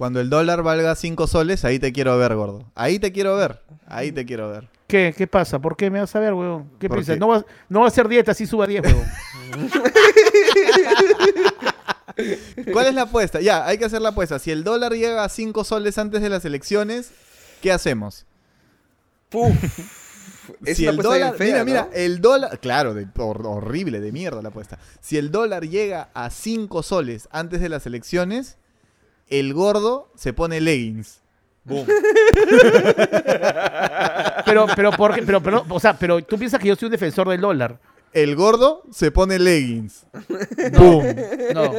Cuando el dólar valga 5 soles, ahí te quiero ver, gordo. Ahí te quiero ver. Ahí te quiero ver. ¿Qué? ¿Qué pasa? ¿Por qué me vas a ver, huevón? ¿Qué ¿Por piensas? qué? No va, no va a hacer dieta si suba 10, huevón. ¿Cuál es la apuesta? Ya, hay que hacer la apuesta. Si el dólar llega a 5 soles antes de las elecciones, ¿qué hacemos? Puf. Es si una el dólar, fea, mira, ¿no? mira, el dólar, claro, de- hor- horrible, de mierda la apuesta. Si el dólar llega a 5 soles antes de las elecciones, el gordo se pone leggings. Boom. Pero, pero, ¿por qué? Pero, pero, o sea, pero tú piensas que yo soy un defensor del dólar. El gordo se pone leggings. No, Boom. no.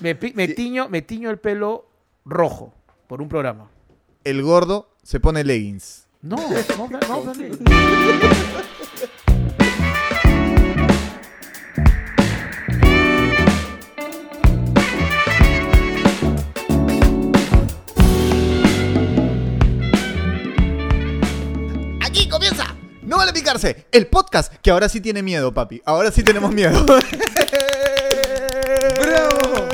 Me, pi- me tiño, me tiño el pelo rojo por un programa. El gordo se pone leggings. No, no, no, no, no. comienza. No vale picarse. El podcast que ahora sí tiene miedo, papi. Ahora sí tenemos miedo. ¡Bravo!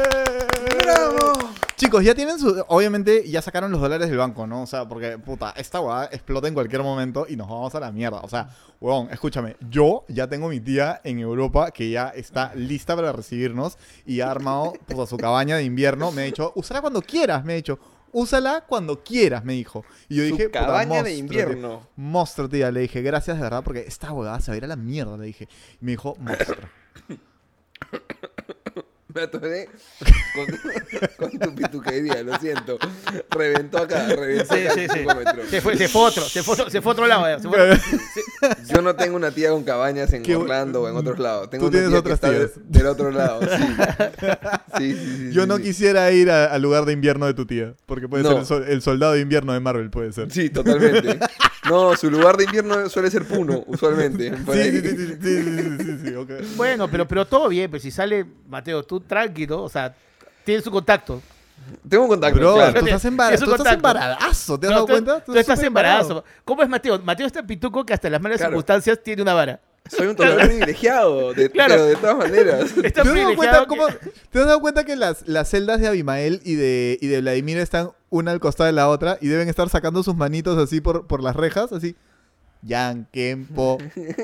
¡Bravo! Chicos, ya tienen su. Obviamente, ya sacaron los dólares del banco, ¿no? O sea, porque, puta, esta huevada explota en cualquier momento y nos vamos a la mierda. O sea, huevón, escúchame. Yo ya tengo mi tía en Europa que ya está lista para recibirnos y ha armado puta, su cabaña de invierno. Me ha dicho, úsala cuando quieras, me ha dicho. Úsala cuando quieras, me dijo. Y yo Su dije, cabaña de invierno. Monstruo, tía. Le dije, gracias de verdad, porque esta huevada se va a ir a la mierda, le dije. Y me dijo, monstruo. Me atoré con, con tu pituquería, lo siento. Reventó acá, reventó Sí, acá sí, el sí. Se fue, se fue otro, se fue otro, se fue otro lado. ya, se fue- Yo no tengo una tía con cabañas en Qué Orlando o en otros lados. Tengo Tú una tienes tía otras de- tías. del otro lado. Sí, sí, sí. sí, Yo sí, no sí. quisiera ir a- al lugar de invierno de tu tía. Porque puede No. ser el, sol- el soldado de invierno de Marvel, puede ser. Sí, totalmente. No, su lugar de invierno suele ser Puno, usualmente. Sí, sí, sí, sí, sí, sí, sí, sí, ok. Bueno, pero, pero todo bien, pues si sale, Mateo, tú tranquilo, o sea, tienes su contacto. Tengo un contacto, Bro, claro. tú estás, embara- Es un tú estás embaradazo, ¿te has No, dado tú- cuenta? Tú, estás súper embarazo. ¿Cómo es Mateo? Mateo está pituco que hasta en las malas Claro. circunstancias tiene una vara. Soy un total privilegiado, de, Claro. pero de todas maneras. ¿Te has, dado cuenta que- cómo- ¿Te has dado cuenta que las, las celdas de Abimael y de, y de Vladimir están una al costado de la otra y deben estar sacando sus manitos así por, por las rejas? Así. Yankempo,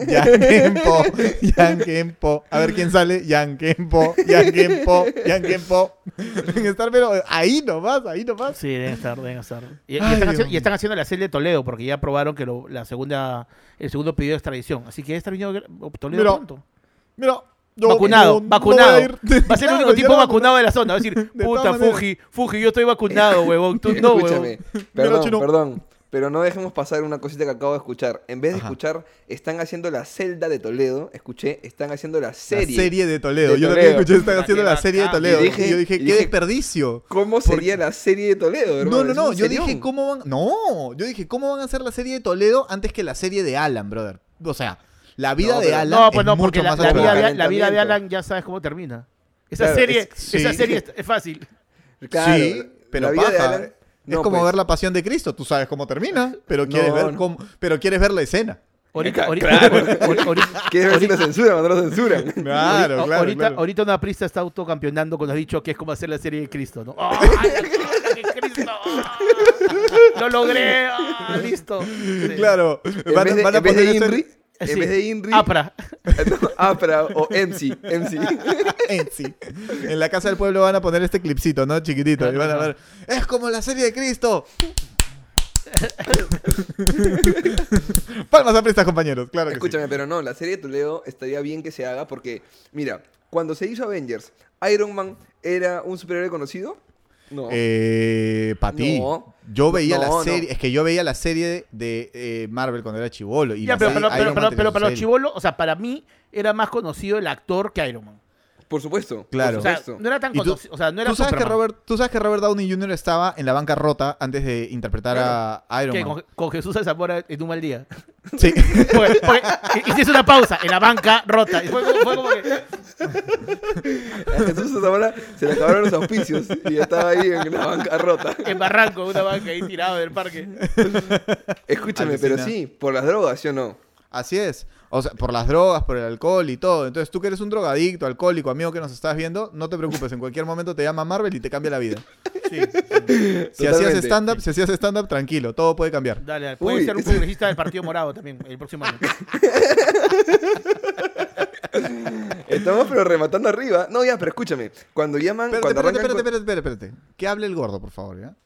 Yankempo, Yankempo. A ver quién sale. Yankempo, Yankempo, Yankempo. Deben estar, pero ahí nomás, ahí nomás. Sí, deben estar, deben estar. Y, están, haciendo, y mío. están haciendo la serie de Toledo porque ya aprobaron que lo- la segunda, el segundo pedido de extradición. Así que está viniendo Toledo Mira, pronto. Mira. Vacunado, no- no vacunado. a. Va a ser el único tipo vacunado de la zona. Va a decir, De puta. Fuji, Fuji, yo estoy vacunado, huevón. Tú no, Escúchame, huevón. perdón, chino. perdón, pero no dejemos pasar una cosita que acabo de escuchar. En vez de Ajá. escuchar, están haciendo la celda de Toledo, escuché, están haciendo la La serie. serie de Toledo. De yo también escuché, están haciendo la serie de. Toledo. Y yo dije, y qué dije, desperdicio. ¿Cómo sería la serie de Toledo, hermano? No, no, no. Yo serión. dije, ¿cómo van? No, yo dije, ¿cómo van a hacer la serie de Toledo antes que la serie de Alan, brother? O sea, la vida No, de Alan No, pues es no, mucho porque la, más la vida de, la vida de. Alan ya sabes cómo termina. Esa Claro, serie, es- sí. esa serie es, es fácil. Claro, sí, pero la vida de paja. Alan- es como pues. ver la pasión de Cristo. Tú sabes cómo termina, pero No, quieres ver no. cómo, pero quieres ver la escena. Ahorita, ahorita, ahorita, ahorita- ¿Quieres ver si lo censuran o no lo censuran? Claro, claro, ahorita, claro. ahorita una prista está autocampeonando cuando has dicho que es como hacer la serie de Cristo, ¿no? ¡Ay, el Cristo! ¡Ah! ¡Lo logré! ¡Ah, ¡Listo! Sí. Claro. En Van, vez de, van a en vez de poner Inri, Sí. en vez de Inri, Apra. no, Apra o MC, MC. en. En la casa del pueblo van a poner este clipcito, ¿no? Chiquitito. y van a ver. Es como la serie de Cristo. Palmas a prestas, compañeros. Claro que Escúchame, pero no, la serie de Toledo estaría bien que se haga porque, mira, cuando se hizo Avengers, Iron Man era un superhéroe conocido. No. Eh, para ti. No. Yo veía No, la no. serie. Es que yo veía la serie de eh, Marvel cuando era chivolo. Y Ya, pero, pero, pero, pero, para los chivolos, o sea, para mí era más conocido el actor que Iron Man. Por supuesto. Claro. O Por sea, no era tan tú-. O sea, no era ¿Tú sabes, que. Robert, Tú sabes que Robert Downey Jr. estaba en la bancarrota antes de interpretar a Iron ¿Qué? Man. Con, con Jesús de Zamora en un mal día. Sí. Porque, porque hiciste una pausa en la banca rota. Y fue, como- fue como que. A Jesús Zamora se le acabaron los auspicios y estaba ahí en la bancarrota. En Barranco, una banca ahí tirado del parque. Escúchame, pero sí, por las drogas, ¿sí o no? Así es. O sea, por las drogas, por el alcohol y todo. Entonces, tú que eres un drogadicto, alcohólico, amigo que nos estás viendo, no te preocupes. En cualquier momento te llama Marvel y te cambia la vida. Sí. Si hacías stand-up, si hacías stand-up, tranquilo. Todo puede cambiar. Dale, puede Uy, ser un congresista del Partido Morado también el próximo año. Estamos pero rematando arriba. No, ya, pero escúchame. Cuando llaman, Espérate, cuando espérate, arrancan espérate, espérate, espérate, espérate. Que hable el gordo, por favor, ¿ya?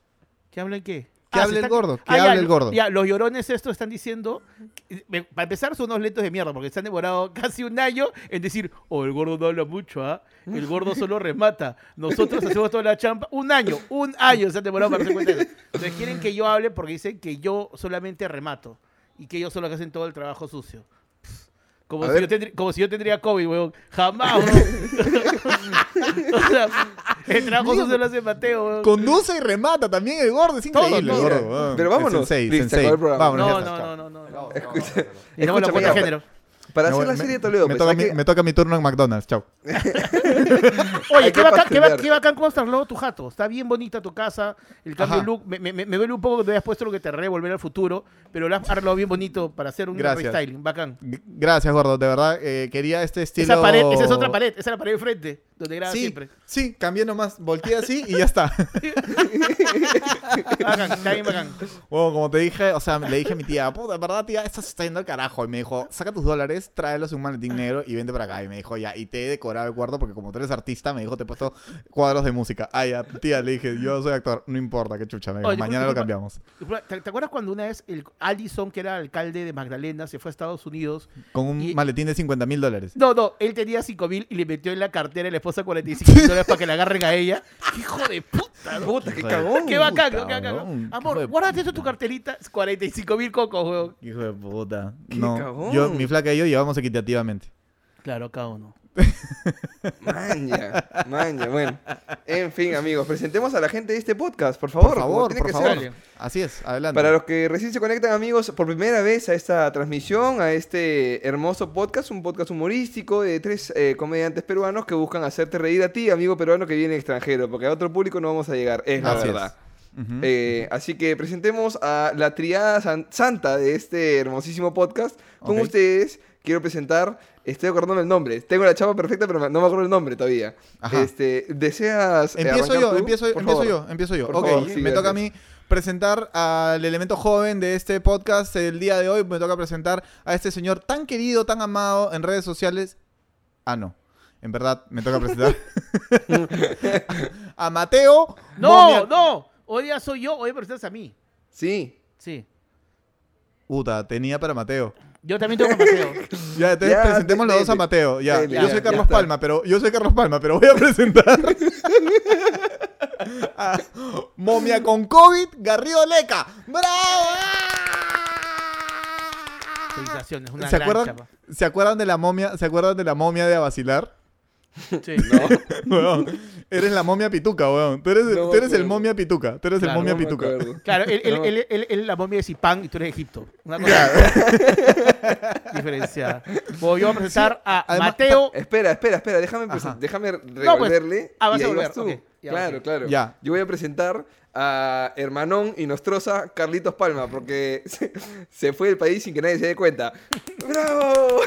¿Que hablen qué? Que Ah, hable se el está- gordo, que Ah, ya, hable el gordo. Ya, los llorones estos están diciendo, que- me- para empezar son unos lentos de mierda, porque se han demorado casi un año en decir, oh, el gordo no habla mucho, ¿ah? El gordo solo remata. Nosotros hacemos toda la champa. Un año, un año se han demorado para darse cuenta de eso. Entonces quieren que yo hable porque dicen que yo solamente remato y que ellos son los que hacen todo el trabajo sucio. Como, si yo, tendrí- como si yo tendría COVID, weón. Jamás, weón. o sea, el trabajo sucio lo hace Mateo, weón. Conduce y remata también el gordo. Es increíble el todo. gordo. weón. Pero vámonos. Sensei, Listo, sensei. acabó el programa. Vámonos, No, está, no, no, no, no. Escucha, Y no la ya, de género. Para Me hacer la me- serie de Toledo, me, pues, toca mi, que- me toca mi turno en McDonald's. Chao. Oye, Hay qué que bacán, qué, ba- qué bacán cómo has trasladado tu jato. Está bien bonita tu casa. El cambio de look. Me, me, me duele un poco que te hayas puesto lo que te revolver al futuro. Pero lo has arreglado bien bonito para hacer un Gracias. restyling. Bacán. G- Gracias, gordo. De verdad, eh, quería este estilo. Esa pared, esa es otra pared. Esa es la pared de frente. Donde grabas Sí, siempre. sí, cambié nomás. Volteé así y ya está. Bacán, está bien bacán. Bueno, como te dije, o sea, le dije a mi tía, puta, verdad, tía, esto se está yendo al carajo. Y me dijo, saca tus dólares, tráelos en un maletín negro y vente para acá. Y me dijo, ya, y te he decorado el cuarto porque como tú eres artista, me dijo, te he puesto cuadros de música. Ah, ya, tía, le dije, yo soy actor, no importa, qué chucha. Me dijo, Oye, mañana lo cambiamos. ¿Te, te acuerdas cuando una vez el Allison, que era alcalde de Magdalena, se fue a Estados Unidos? Con un Y- maletín de 50 mil dólares. No, no, él tenía 5 mil y le metió en la cartera la esposa 45 mil dólares para que la agarren a ella. ¡Hijo de puta! ¿no? Puta, qué cagón. ¡Qué bacán! puta, qué bacán! Amor, guárdate esto en tu carterita. 45 mil cocos, weón. Hijo de puta. Qué no, cagón. yo, mi flaca y yo llevamos equitativamente. Claro, cada uno. Maña, maña, bueno. En fin, amigos, presentemos a la gente de este podcast, por favor. Por favor, por que favor. ser. Así es, adelante. Para los que recién se conectan, amigos, por primera vez a esta transmisión, a este hermoso podcast, un podcast humorístico de tres eh, comediantes peruanos que buscan hacerte reír a ti, amigo peruano que viene extranjero, porque a otro público no vamos a llegar, es la Así es. verdad. Ujú. Eh, así que presentemos a la triada san- santa de este hermosísimo podcast. Con Ok. ustedes quiero presentar, estoy acordándome el nombre, tengo la chapa perfecta, pero no me acuerdo el nombre todavía. Ajá. Este, ¿Deseas eh, Empiezo yo, tú? empiezo, Por empiezo favor. yo, empiezo yo. Por ok, favor, sí, me toca a mí presentar al elemento joven de este podcast el día de hoy. Me toca presentar a este señor tan querido, tan amado en redes sociales. Ah, no. En verdad, me toca presentar a Mateo. ¡No, Momia- no! Hoy día soy yo, hoy me presentas a mí. Sí. Sí. Puta, tenía para Mateo. Yo también tengo a Mateo. Ya, entonces Ya, presentemos los dos a. Mateo. Ya, Dele, yo ya, soy ya Carlos está. Palma, pero yo soy Carlos Palma, pero voy a presentar a Momia con COVID, Garrido Leca. ¡Bravo! Felicitaciones, una ¿Se gran acuerdan, chapa. ¿Se acuerdan de la momia? ¿Se acuerdan de la momia de Abacilar? Sí. No. Weón, eres la momia pituca, weón. Tú eres, No tú eres el momia pituca. Tú eres Claro, el momia No pituca. Claro, él, él, No. él, él- él es la momia de Zipán y tú eres de Egipto. Una cosa diferenciada. Bueno, yo voy a presentar a además- Mateo. Espera, espera, espera, déjame, presen- déjame pues, revolverle. ah, vas y a ahí volver, vas tú. ok, ya, claro, ok. claro. Ya. Yo voy a presentar a hermanón y nostrosa Carlitos Palma, porque se, se fue del país sin que nadie se dé cuenta. ¡Bravo!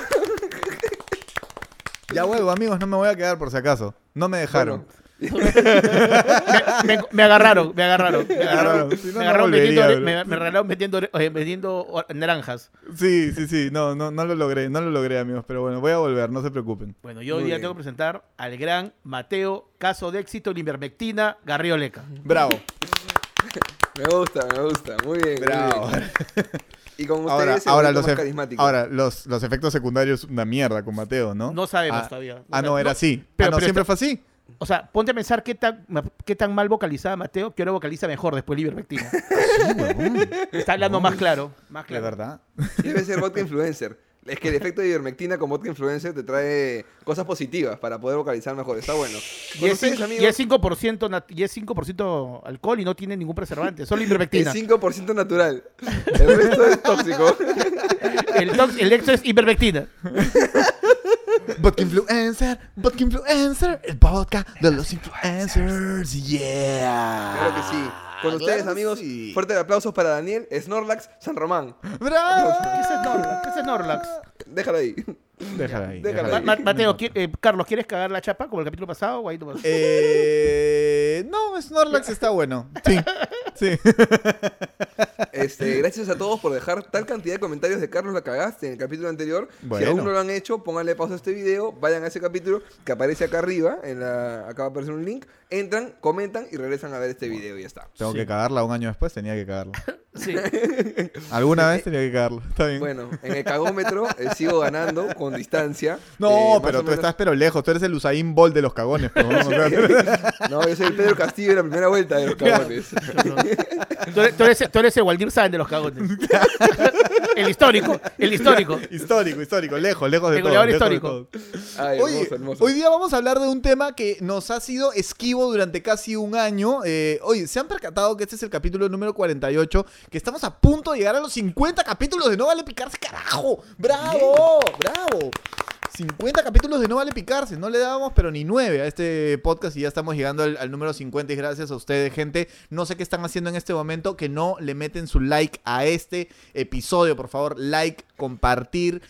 Ya vuelvo, amigos, no me voy a quedar por si acaso. No me dejaron. Bueno, Me, me- me agarraron, me agarraron. Me agarraron, Si no, me no agarraron volvería, vendiendo, bro. me, me agarraron vendiendo, oye, vendiendo o- naranjas. Sí, sí, sí. No, no, no lo logré. No lo logré, amigos. Pero bueno, voy a volver. No se preocupen. Bueno, yo hoy día tengo que presentar al gran Mateo, caso de éxito, la ivermectina, Garrido Leca. Bravo. me gusta, me gusta. Muy bien. muy Bravo. bien. Y con ustedes Ahora, ahora, los, más carismático. ahora los, los efectos secundarios, una mierda con Mateo, ¿no? No sabemos Ah, todavía. Ah, no, era No, así. pero- ah, no, pero siempre está- fue así. O sea, ponte a pensar qué tan, qué tan mal vocalizaba Mateo, que ahora vocaliza mejor después de ivermectina. Sí, huevón. Está hablando más claro. Más De claro. verdad. Debe ser vodka influencer. Es que el efecto de ivermectina con vodka influencer te trae cosas positivas para poder vocalizar mejor. Está bueno. Y es, ustedes, y es 5%, nat- y es 5% alcohol y no tiene ningún preservante, solo es ivermectina. 5% natural. El resto es tóxico. El, el extra es ivermectina. Vodka Influencer, Vodka Influencer, el podcast de los influencers, yeah. Claro que sí. Con ustedes, Claro amigos, sí. fuerte aplausos para Daniel, Snorlax, San Román. ¡Bravo! ¿Qué es Snorlax? ¿Qué es Snorlax? Déjalo ahí. Déjala ahí. Déjala déjala ahí. Ma- Ma- Mateo, ¿qui- eh, Carlos, ¿quieres cagar la chapa como el capítulo pasado o ahí nomás? Eh, no, Snorlax está bueno. Sí, sí. Este, gracias a todos por dejar tal cantidad de comentarios de Carlos la cagaste en el capítulo anterior. Si Bueno. aún no lo han hecho, pónganle pausa a este video, vayan a ese capítulo que aparece acá arriba, en la, acá va a aparecer un link, entran, comentan y regresan a ver este video y ya está. Tengo Sí. que cagarla un año después, tenía que cagarla. Sí. Alguna vez tenía que. Está bien. Bueno, en el cagómetro eh, sigo ganando con distancia. no, Eh, pero tú menos- estás pero lejos. Tú eres el Usain Bolt de los cagones. pero. No, yo soy el Pedro Castillo de la primera vuelta de los cagones. Tú eres, tú eres- tú eres el Waldir Sáenz de los cagones. el histórico, el histórico. histórico, histórico. Lejos, lejos de El todo. goleador lejos de histórico. todo. Ay, Oye, hermoso, hermoso. hoy día vamos a hablar de un tema que nos ha sido esquivo durante casi un año. Eh, oye, ¿se han percatado que este es el capítulo número 48? Que estamos a punto de llegar a los 50 capítulos de No Vale Picarse, carajo. ¡Bravo! ¡Bravo! 50 capítulos de No Vale Picarse. No le dábamos, pero ni 9 a este podcast y ya estamos llegando al, al número 50. Y gracias a ustedes, gente. No sé qué están haciendo en este momento. Que no le meten su like a este episodio, por favor. Like, compartir.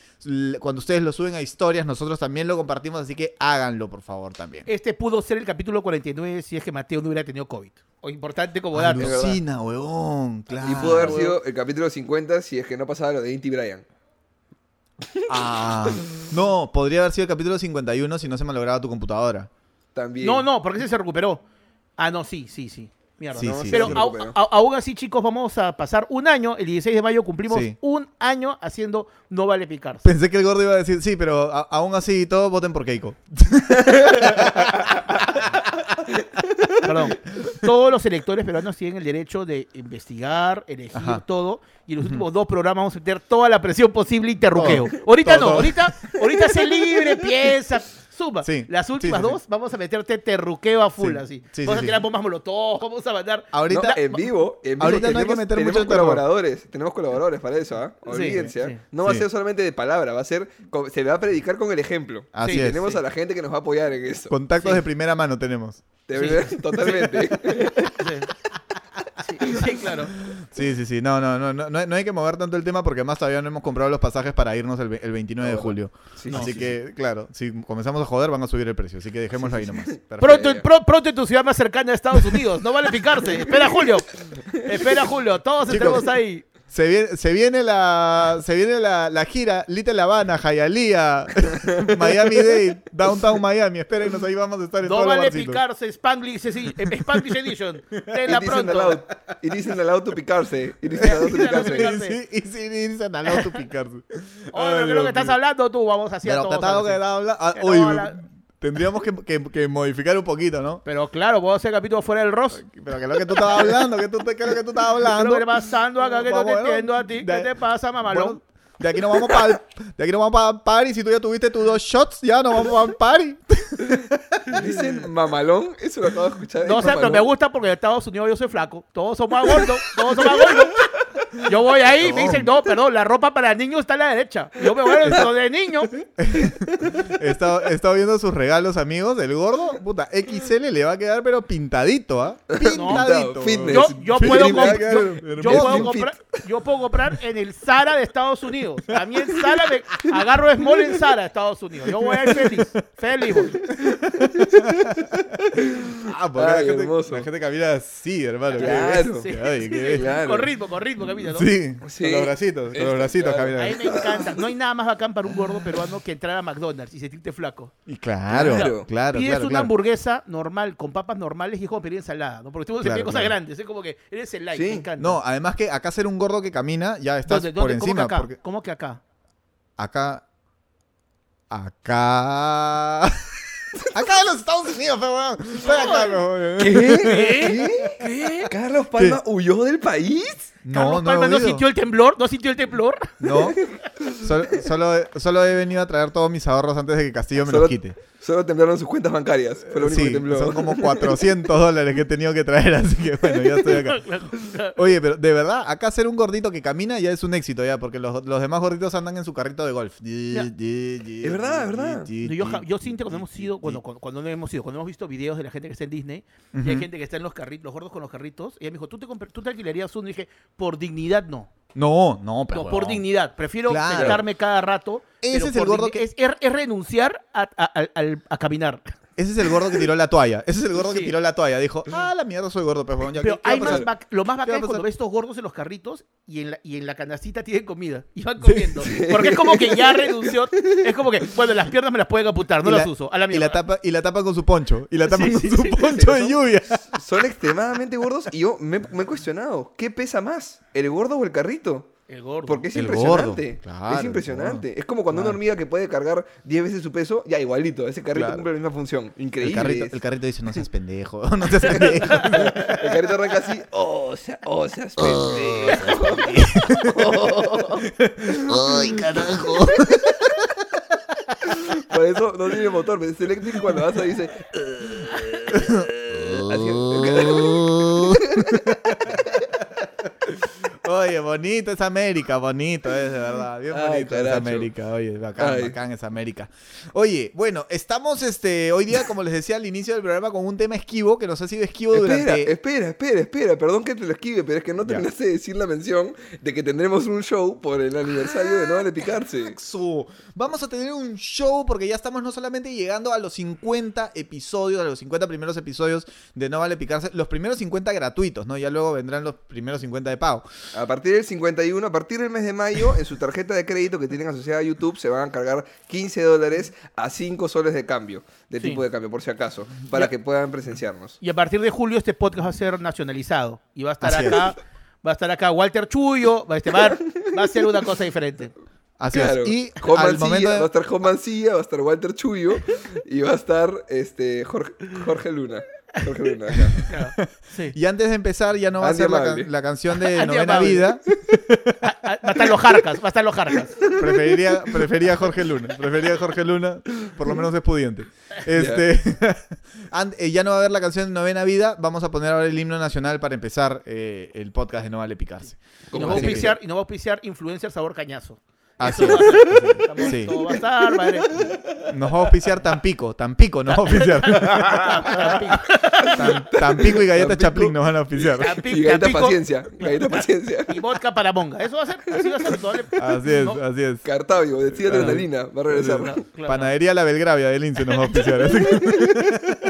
Cuando ustedes lo suben a historias, nosotros también lo compartimos. Así que háganlo, por favor, también. Este pudo ser el capítulo 49 si es que Mateo no hubiera tenido COVID. O importante como dato. Alucina, huevón. Claro. Y pudo haber sido el capítulo 50 si es que no pasaba lo de Inti Bryan. Ah, no, podría haber sido el capítulo 51 si no se malograba tu computadora. También. No, no, porque ese se recuperó. Ah, no, sí, sí, sí. Mierda. Sí, no, sí. Pero aún así, chicos, vamos a pasar un año. El 16 de mayo cumplimos Sí. un año haciendo No Vale Picarse. Pensé que el gordo iba a decir, sí, pero a- aún así todos voten por Keiko. Perdón. Todos los electores peruanos tienen el derecho de investigar, elegir Ajá. todo. Y en los últimos dos programas vamos a meter toda la presión posible y terruqueo. Ahorita Todo, no, todo. ahorita, ahorita sé libre, piensa, suma. Sí, Las últimas sí, sí. dos vamos a meterte terruqueo a full, Sí, así. sí, vamos sí, a tirar sí. bombas molotov, vamos a mandar. Ahorita, No, en vivo, en vivo ahorita no hay que meter tenemos mucho terror. colaboradores, tenemos colaboradores para eso, ¿ah? Sí, Olvídense, sí. No va a ser solamente de palabra, va a ser, se va a predicar con el ejemplo. Así Sí, es. Tenemos sí. a la gente que nos va a apoyar en eso. Contactos Sí. de primera mano tenemos. De Sí. verdad, Totalmente. Sí, claro. Sí, sí, sí. No, no, no, no, no hay- que mover tanto el tema porque además todavía no hemos comprado los pasajes para irnos el, el 29 de No, julio. Sí, Así sí, que, claro, si comenzamos a joder van a subir el precio. Así que dejémoslo ahí nomás. Pronto, pro- pronto en tu ciudad más cercana a Estados Unidos. No vale picarse. Espera, Julio. Espera, Julio. Todos Chicos. estaremos ahí. Se viene, se viene la se viene la, la gira Little Habana, Hialeah, Miami Dade, Downtown Miami. Espérenos, ahí vamos a estar en No todos los vale barcitos. picarse. Spanglish, eh, Spanglish Edition. Tenla pronto. allowed, y dicen allowed to picarse. Y dicen allowed to allowed to picarse. Y dicen al auto picarse. Pero ¿qué es lo Dios que estás hablando tú? Vamos así a Pero todos. estaba así. que habla- tendríamos que, que- que modificar un poquito, ¿no? Pero claro, puedo hacer capítulo fuera del Ross. Pero que es lo que tú estabas hablando, que tú, que es lo que tú estabas ¿Qué es hablando. está pasando acá que no te entiendo a ti? ¿Qué de- te pasa, mamalón? Bueno, de aquí nos vamos para de aquí nos vamos para party. Si tú ya tuviste tus dos shots, ya nos vamos para party. Dicen mamalón, eso lo acabo de escuchar. No sé, pero me gusta porque en Estados Unidos yo soy flaco. Todos son más gordos. Todos son más gordos. Yo voy ahí y me dicen, no, perdón, la ropa para niños está a la derecha. Yo me voy a lo de niño. He estado, he estado viendo sus regalos, amigos. del gordo, puta, XL le va a quedar, pero pintadito, ¿ah? Pintadito. fitness. Yo, yo Sí, puedo yo, puedo comprar, yo puedo comprar en el Zara de Estados Unidos. A mí en Zara me agarro small en Zara de Estados Unidos. Yo voy a ir feliz. Feliz. Ah, porque Ay, la, gente, la gente camina así, hermano. qué Claro. qué. Claro. Con ritmo, con ritmo Sí, Sí. con los bracitos, con los bracitos claro. camina. A mí me encanta. No hay nada más bacán para un gordo peruano que entrar a McDonald's y sentirte flaco. Y claro, Claro. claro, Pides claro, una claro. hamburguesa normal con papas normales y es como pedir ensalada, ¿no? Porque tú se Claro, pide cosas claro. grandes, es como que eres el like, Sí. me encanta. No, además que acá ser un gordo que camina ya estás ¿Dónde, por dónde? ¿Cómo que encima. acá? Porque ¿Cómo que acá? acá. Acá. acá en los Estados Unidos, pero weón. Estoy acá, weón. ¿Qué? ¿Qué? ¿Carlos Palma huyó del país? No, Carlos no, Palma no sintió el temblor, no sintió el temblor. No, solo, solo, he- solo he venido a traer todos mis ahorros antes de que Castillo me Solo- los quite. Solo temblaron sus cuentas bancarias. Fue lo único que Sí, tembló. son como 400 dólares que he tenido que traer, así que bueno, ya estoy acá. Oye, pero de verdad, acá ser un gordito que camina ya es un éxito ya, porque los, los demás gorditos andan en su carrito de golf. Es verdad, es verdad. Yo, yo siento cuando hemos ido, bueno, cuando, cuando no hemos ido, cuando hemos visto videos de la gente que está en Disney, y hay gente que está en los carritos, los gordos con los carritos, y ella me dijo, ¿tú te, tú te alquilarías uno? Y dije, por dignidad no. No, no, pero. No, por huevón. dignidad. Prefiero Claro. sentarme cada rato. Ese pero es el por gordo digni- que- Es, renunciar a, a- al- a caminar. Ese es el gordo que tiró la toalla. Ese es el gordo que tiró la toalla. Dijo, ah, la mierda, soy gordo, ya, Pero ¿qué- qué va hay más bac- lo más ¿Qué va a bacán es cuando ves estos gordos en los carritos y en la, y en la canastita tienen comida. Y van comiendo. Porque es como que ya renunció. Es como que, bueno, las piernas me las pueden amputar, no Y las la- uso. A la Y mierda. la tapa, y la tapa con su poncho. Y la tapa Sí, con sí, su sí, poncho de lluvia. Son extremadamente gordos y yo me, me he cuestionado, ¿qué pesa más? ¿El gordo o el carrito? El gordo. Porque es El impresionante. gordo, claro, es impresionante. gordo. Es como cuando una hormiga que puede cargar 10 veces su peso, ya igualito. Ese carrito Claro. cumple la misma función. Increíble. El carrito, es. el carrito dice, no seas pendejo, no seas pendejo. El carrito arranca así. Oh, sea, oh, seas pendejo. Ay, carajo. Por eso no tiene motor. Es eléctrico cuando vas ahí dice. Oye, bonito es América, bonito es, de verdad. Bien Ay, bonito es caracho. América. Oye, bacán, Ay. bacán es América. Oye, bueno, estamos este hoy día, como les decía al inicio del programa, con un tema esquivo que nos ha sido esquivo Espera, durante. espera, espera, espera. Perdón que te lo esquive, pero es que no terminaste de decir la mención de que tendremos un show por el aniversario de No Vale Picarse. Su- Vamos a tener un show porque ya estamos no solamente llegando a los 50 episodios, a los 50 primeros episodios de No Vale Picarse, los primeros 50 gratuitos, ¿no? Ya luego vendrán los primeros 50 de pago. A partir del 51, a partir del mes de mayo, en su tarjeta de crédito que tienen asociada a YouTube, se van a cargar 15 dólares a 5 soles de cambio, de Sí. tipo de cambio, por si acaso, para Ya. que puedan presenciarnos. Y a partir de julio este podcast va a ser nacionalizado. Y va a estar Así es. acá. Va a estar acá Walter Chuyo, va a, este, va, a- va a ser una cosa diferente. Así Claro. es. Y al momento va a de... estar Juan Mancilla, va a estar Walter Chuyo y va a estar este, Jorge, Jorge Luna. Jorge. Claro, sí. Y antes de empezar, ya no va a ser la, Amable. can- la canción de Andy Novena Amable. Vida. Ah, ah, Va a estar los jarcas, va a estar los jarcas. Preferiría, prefería a Jorge Luna. Prefería a Jorge Luna, por lo menos es pudiente. Este, and- eh, ya no va a haber la canción de Novena Vida. Vamos a poner ahora el himno nacional para empezar eh, el podcast de No Vale Picarse. Y nos va a tiene que auspiciar, y nos va a auspiciar influencer sabor cañazo. Así es. va a ser. Estamos- Sí. Todo va a estar, madre. Nos va a auspiciar Tampico. Tampico nos va a auspiciar. Tam- Tampico y Galletas Tampico. Chaplin nos van a auspiciar. Tampi- Y galleta Tampico paciencia, galleta paciencia. Y vodka para monga. Eso va a ser. Así va a ser. Así es, no, así es. Cartavio, decía adrenalina, va a regresar. no, claro. Panadería La Belgravia del Lince nos va a auspiciar.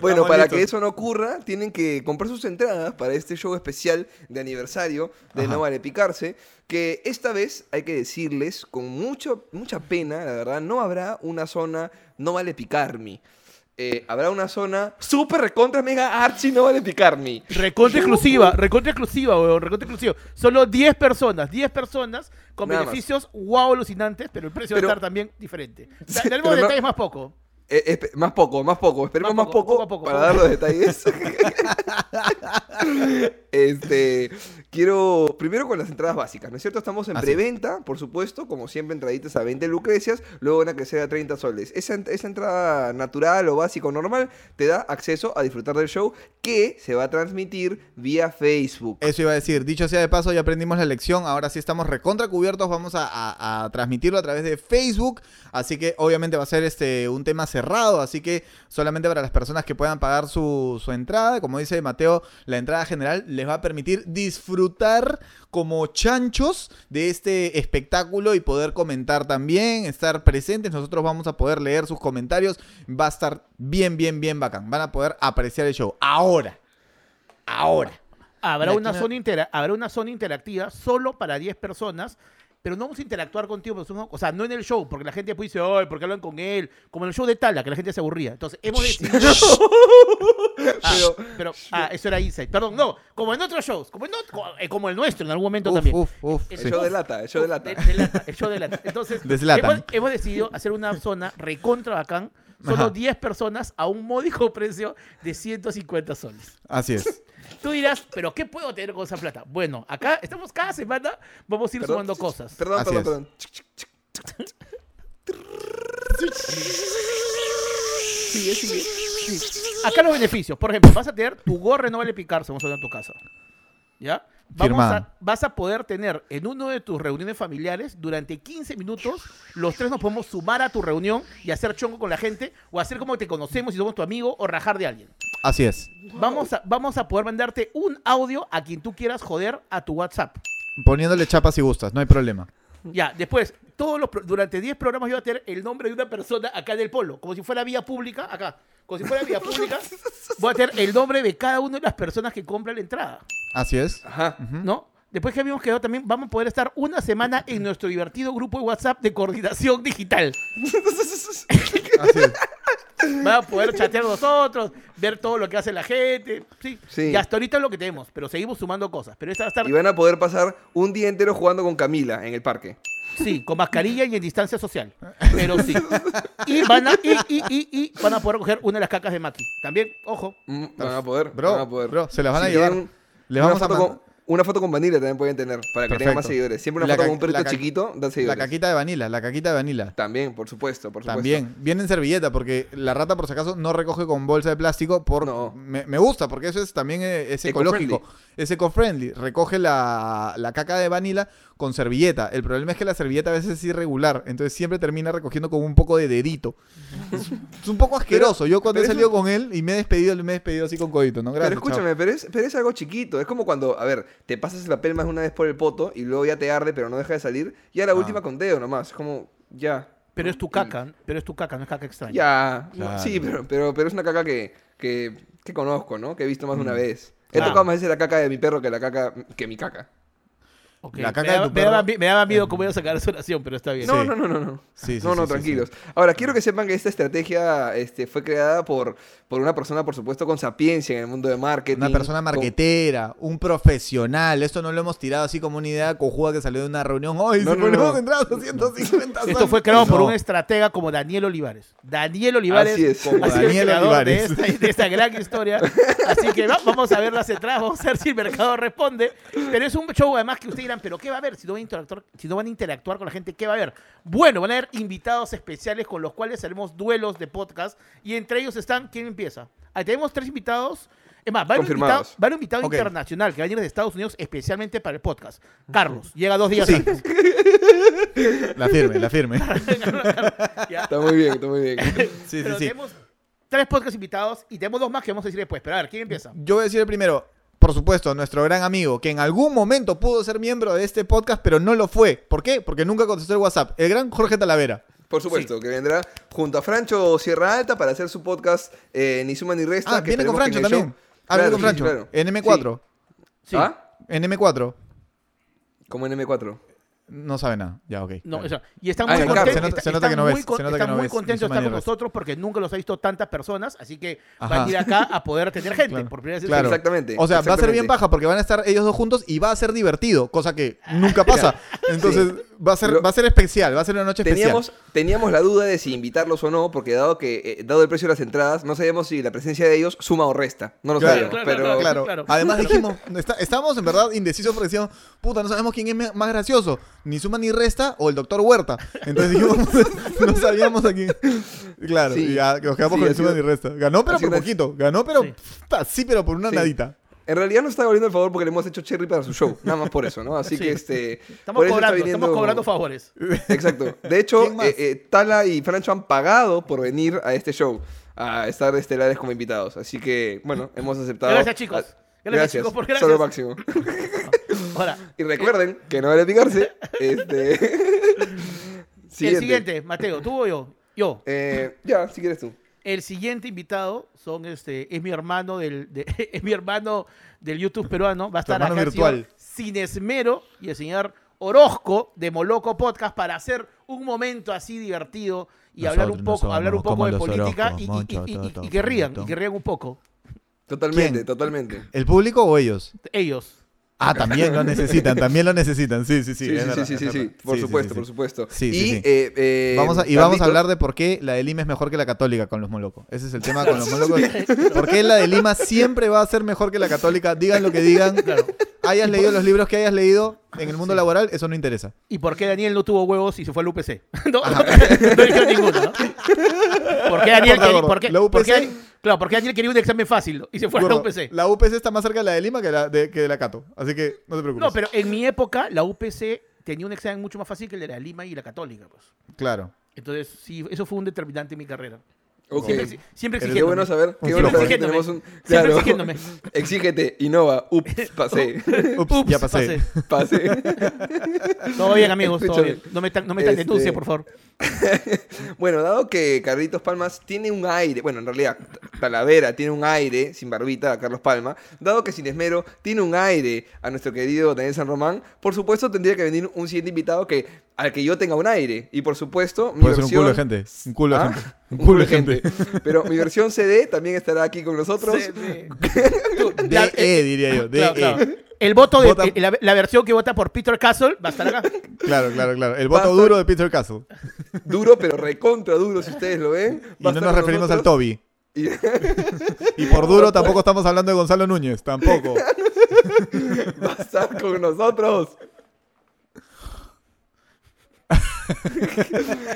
Bueno, para listos. que eso no ocurra, tienen que comprar sus entradas para este show especial de aniversario de Ajá. No Vale Picarse, que esta vez, hay que decirles, con mucho, mucha pena, la verdad, no habrá una zona No Vale Picarme. Eh, habrá una zona super recontra mega archi No Vale Picarme. Recontra exclusiva, recontra exclusiva, weón, recontra exclusiva. Solo 10 personas, 10 personas con Nada más. beneficios wow alucinantes, pero el precio Pero- va a estar también diferente. Da- Sí, Daremos pero no- detalles más poco. Eh, más poco, más poco. Esperemos Más más poco, para poco dar los detalles. este, quiero primero con las entradas básicas, ¿no es cierto? Estamos en Así preventa, por supuesto, como siempre entraditas a 20 lucrecias, luego van a crecer a 30 soles. Esa, esa entrada natural o básica o normal te da acceso a disfrutar del show que se va a transmitir vía Facebook. Eso iba a decir. Dicho sea de paso, ya aprendimos la lección. Ahora sí estamos recontra cubiertos. Vamos a, a- a transmitirlo a través de Facebook. Así que obviamente va a ser este un tema cerrado. Así que solamente para las personas que puedan pagar su, su entrada. Como dice Mateo, la entrada general les va a permitir disfrutar como chanchos de este espectáculo y poder comentar también, estar presentes. Nosotros vamos a poder leer sus comentarios. Va a estar bien, bien, bien bacán. Van a poder apreciar el show. Ahora. Ahora. Habrá una, zona intera- habrá una zona interactiva solo para 10 personas, pero no vamos a interactuar contigo, o sea, no en el show, porque la gente después dice, ay, ¿por qué hablan con él? Como en el show de Tala, que la gente se aburría. Entonces, hemos decidido... Ah, Pero- pero, ah, eso era Inside. Perdón, no, como en otros shows, como, en ot- co- eh, como el nuestro en algún momento Uf, también. uf, uf. El sí. show de lata, el show de lata. De- de lata, el show de lata. Entonces, hemos, hemos decidido hacer una zona recontra bacán, solo Ajá. 10 personas a un módico precio de 150 soles. Así es. Tú dirás, ¿pero qué puedo tener con esa plata? Bueno, acá estamos cada semana, vamos a ir Perdón. sumando cosas. Perdón, Así perdón, es. perdón. Sigue, sigue. Sí. Acá los beneficios. Por ejemplo, vas a tener tu gorra no vale picar, vamos a en tu casa. ¿Ya? Vamos a, vas a poder tener en uno de tus reuniones familiares, durante 15 minutos, los tres nos podemos sumar a tu reunión y hacer chongo con la gente, o hacer como te conocemos y somos tu amigo, o rajar de alguien. Así es. Vamos a, vamos a poder mandarte un audio a quien tú quieras joder a tu WhatsApp. Poniéndole chapas si gustas, no hay problema. Ya, después, todos los pro- durante 10 programas yo voy a tener el nombre de una persona acá en el polo, como si fuera vía pública, acá. Como si fuera vía pública, voy a tener el nombre de cada una de las personas que compran la entrada, Así es. Ajá. ¿no? Después que habíamos quedado también, vamos a poder estar una semana en nuestro divertido grupo de WhatsApp de coordinación digital. Así es. Van a poder chatear nosotros, ver todo lo que hace la gente. Sí. Sí. Y hasta ahorita es lo que tenemos, pero seguimos sumando cosas. Pero esta va a estar, Y van a poder pasar un día entero jugando con Camila en el parque. sí, con mascarilla y en distancia social. Pero sí. Y van a, y, y, y, y van a poder coger una de las cacas de Maki. También, ojo. Mm, van a poder. Bro, van a poder. bro, se las van a llevar. Les vamos a con- una foto con Vanilla también pueden tener, para que tengan más Perfecto. seguidores. Siempre una La foto con un perrito la chiquito, La seguidores. caquita de vanilla, la caquita de vanilla. También, por supuesto, por supuesto. También, viene en servilleta, porque la rata, por si acaso, no recoge con bolsa de plástico. Por, No. me, me gusta, porque eso es también eh, es ecológico, es eco-friendly. Recoge la, la caca de vanilla con servilleta. El problema es que la servilleta a veces es irregular, entonces siempre termina recogiendo con un poco de dedito. es, es un poco asqueroso. Yo cuando he salido con él y me he despedido, me he despedido así con codito, ¿no? Gracias. pero escúchame, pero es, pero es algo chiquito. Es como cuando, a ver, te pasas el papel más de una vez por el poto y luego ya te arde, pero no deja de salir. Y a la Ah. última con dedo nomás. Es como, ya. Pero es tu caca, pero es tu caca, no es caca extraña. Ya. no, sí, pero, pero, pero es una caca que, que, que conozco, ¿no? Que he visto más de una vez. He Claro. tocado más veces la caca de mi perro que la caca que mi caca. Ok, La caca me, de daba, tu me daba perro- mi- me daba miedo cómo iba a sacar esa oración, pero está bien. No, Sí. no, no, no, no. Sí, sí, no, sí, no, sí, tranquilos. Ahora, quiero que sepan que esta estrategia este, fue creada por, por una persona, por supuesto, con sapiencia en el mundo de marketing. Una persona con- marquetera, un profesional. Esto no lo hemos tirado así como una idea cojuda que salió de una reunión. ¡Ay, No, si no, ponemos no. entradas a 150 Esto fue creado por un estratega como Daniel Olivares. Daniel Olivares Así es. Como el Daniel creador Olivares. De, esta, de esta gran historia. Así que va- vamos a ver las entradas, vamos a ver si el mercado responde. Pero es un show además que ustedes dirán, ¿pero qué va a haber? Si no van a interactuar, si no van a interactuar con la gente, ¿qué va a haber? Bueno, van a haber invitados especiales con los cuales haremos duelos de podcast. Y entre ellos están, ¿quién empieza? Ahí tenemos tres invitados. Es más, va a haber un invitado, Confirmados. va a haber un invitado Ok. internacional que va a venir de Estados Unidos especialmente para el podcast. Carlos, llega dos días Sí. antes. La firme, la firme. Está muy bien, está muy bien. Sí, sí, Pero sí. tenemos tres podcasts invitados y tenemos dos más que vamos a decir después. Pero a ver, ¿quién empieza? Yo voy a decir el primero. Por supuesto, nuestro gran amigo, que en algún momento pudo ser miembro de este podcast, pero no lo fue. ¿Por qué? Porque nunca contestó el WhatsApp. El gran Jorge Talavera. Por supuesto, que vendrá junto a Francho Sierra Alta para hacer su podcast eh, Ni Suma Ni Resta. Ah, que viene con Francho también. show- Ah, viene con sí, Francho. claro. En M4. Sí. ¿Ah? En M4. Como en M4. No sabe nada. Ya, ok. No, Dale. o sea, y están muy contentos. Están muy contentos de estar con nosotros porque nunca los ha visto tantas personas. Así que van Ajá. a ir acá a poder tener gente. Claro. Por primera vez Claro. Exactamente. O sea, va a ser bien paja porque van a estar ellos dos juntos y va a ser divertido, cosa que nunca pasa. Entonces, va, a ser, Lo- va a ser especial, va a ser una noche Teníamos, teníamos la duda de si invitarlos o no, porque dado que eh, dado el precio de las entradas, no sabíamos si la presencia de ellos suma o resta. No lo Claro, sabíamos, claro, pero claro, Claro. claro. Además dijimos, está- estábamos en verdad indecisos porque decíamos, puta, no sabemos quién es más gracioso, ni suma ni resta o el doctor Huerta. Entonces dijimos, no sabíamos a quién. Claro, Sí. y ya nos quedamos Sí, con el suma sido- ni resta. Ganó, pero por una- poquito. Ganó, pero Sí. sí, pero por una Sí. nadita. En realidad nos está volviendo el favor porque le hemos hecho cherry para su show. Nada más por eso, ¿no? Así Sí. que este. Estamos está cobrando, viniendo- estamos cobrando favores. Exacto. De hecho, eh, eh, Tala y Francho han pagado por venir a este show, a estar estelares como invitados. Así que, bueno, hemos aceptado. Gracias, chicos. Ah, Gracias, chicos, por gracias. Solo máximo. Ahora, Y recuerden que no vale picarse. Este. el siguiente, Mateo, ¿tú o yo? Yo. Eh, ya, si quieres tú. El siguiente invitado son este es mi hermano del de- es mi hermano del YouTube peruano, va a estar acá virtual. Sin Esmero y el señor Orozco de Moloco Podcast para hacer un momento así divertido y hablar un poco no hablar un poco de política Orozcos, y, y- Moncho, y- y- Toto, y que rían, y que rían un poco. Totalmente, ¿Quién? totalmente. ¿El público o ellos? Ellos. Ah, también lo necesitan, también lo necesitan. Sí, sí, sí. Sí, sí, sí, verdad, sí, por Sí, supuesto, sí, por supuesto. Sí, y, eh, eh, Vamos a- y vamos a hablar de por qué la de Lima es mejor que la católica con los molocos. Ese es el tema con los molocos. ¿Por qué la de Lima siempre va a ser mejor que la católica? Digan lo que digan. Claro. hayas leído los libros que hayas leído en el mundo laboral, eso no interesa. ¿Y por qué Daniel no tuvo huevos y se fue al UPC? no, no, no dijeron ninguno, ¿no? ¿Por qué Daniel por qué- por qué- UPC claro, porque Daniel quería un examen fácil ¿no? y se fue a la UPC? La UPC está más cerca de la de Lima que, la de, que de la Cato. Así que no te preocupes. No, pero en mi época la UPC tenía un examen mucho más fácil que el de la Lima y la Católica, pues. Claro. Entonces, sí, eso fue un determinante en mi carrera. Ok. Siempre, siempre Qué exigiéndome. bueno saber. Qué Siempre bueno saber que tenemos un. Siempre Claro. exigiéndome. Exígete, innova. Ups, pasé. Ups, Ups, ya pasé. pasé. Todo bien, amigos, todo bien. No me, no me Este- denuncie, por favor. Bueno, dado que Carlitos Palmas tiene un aire, bueno, en realidad Talavera tiene un aire, sin barbita, a Carlos Palma, dado que Sin Esmero tiene un aire a nuestro querido Daniel San Román, por supuesto tendría que venir un siguiente invitado que al que yo tenga un aire. Y por supuesto, mi Puede ser un versión... culo de gente. Un culo de ¿Ah? gente. Un culo de gente. Pero mi versión CD también estará aquí con nosotros. Sí, sí. Tú, la- DE, diría yo. DE. claro, claro. El voto de Vota- eh, la, la versión que vota por Peter Castle va a estar acá. Claro, claro, claro. El voto estar- duro de Peter Castle. Duro, pero recontra duro, si ustedes lo ven. Y no nos referimos al. Toby. Y- Y por duro tampoco estamos hablando de Gonzalo Núñez. Tampoco. va a estar con nosotros.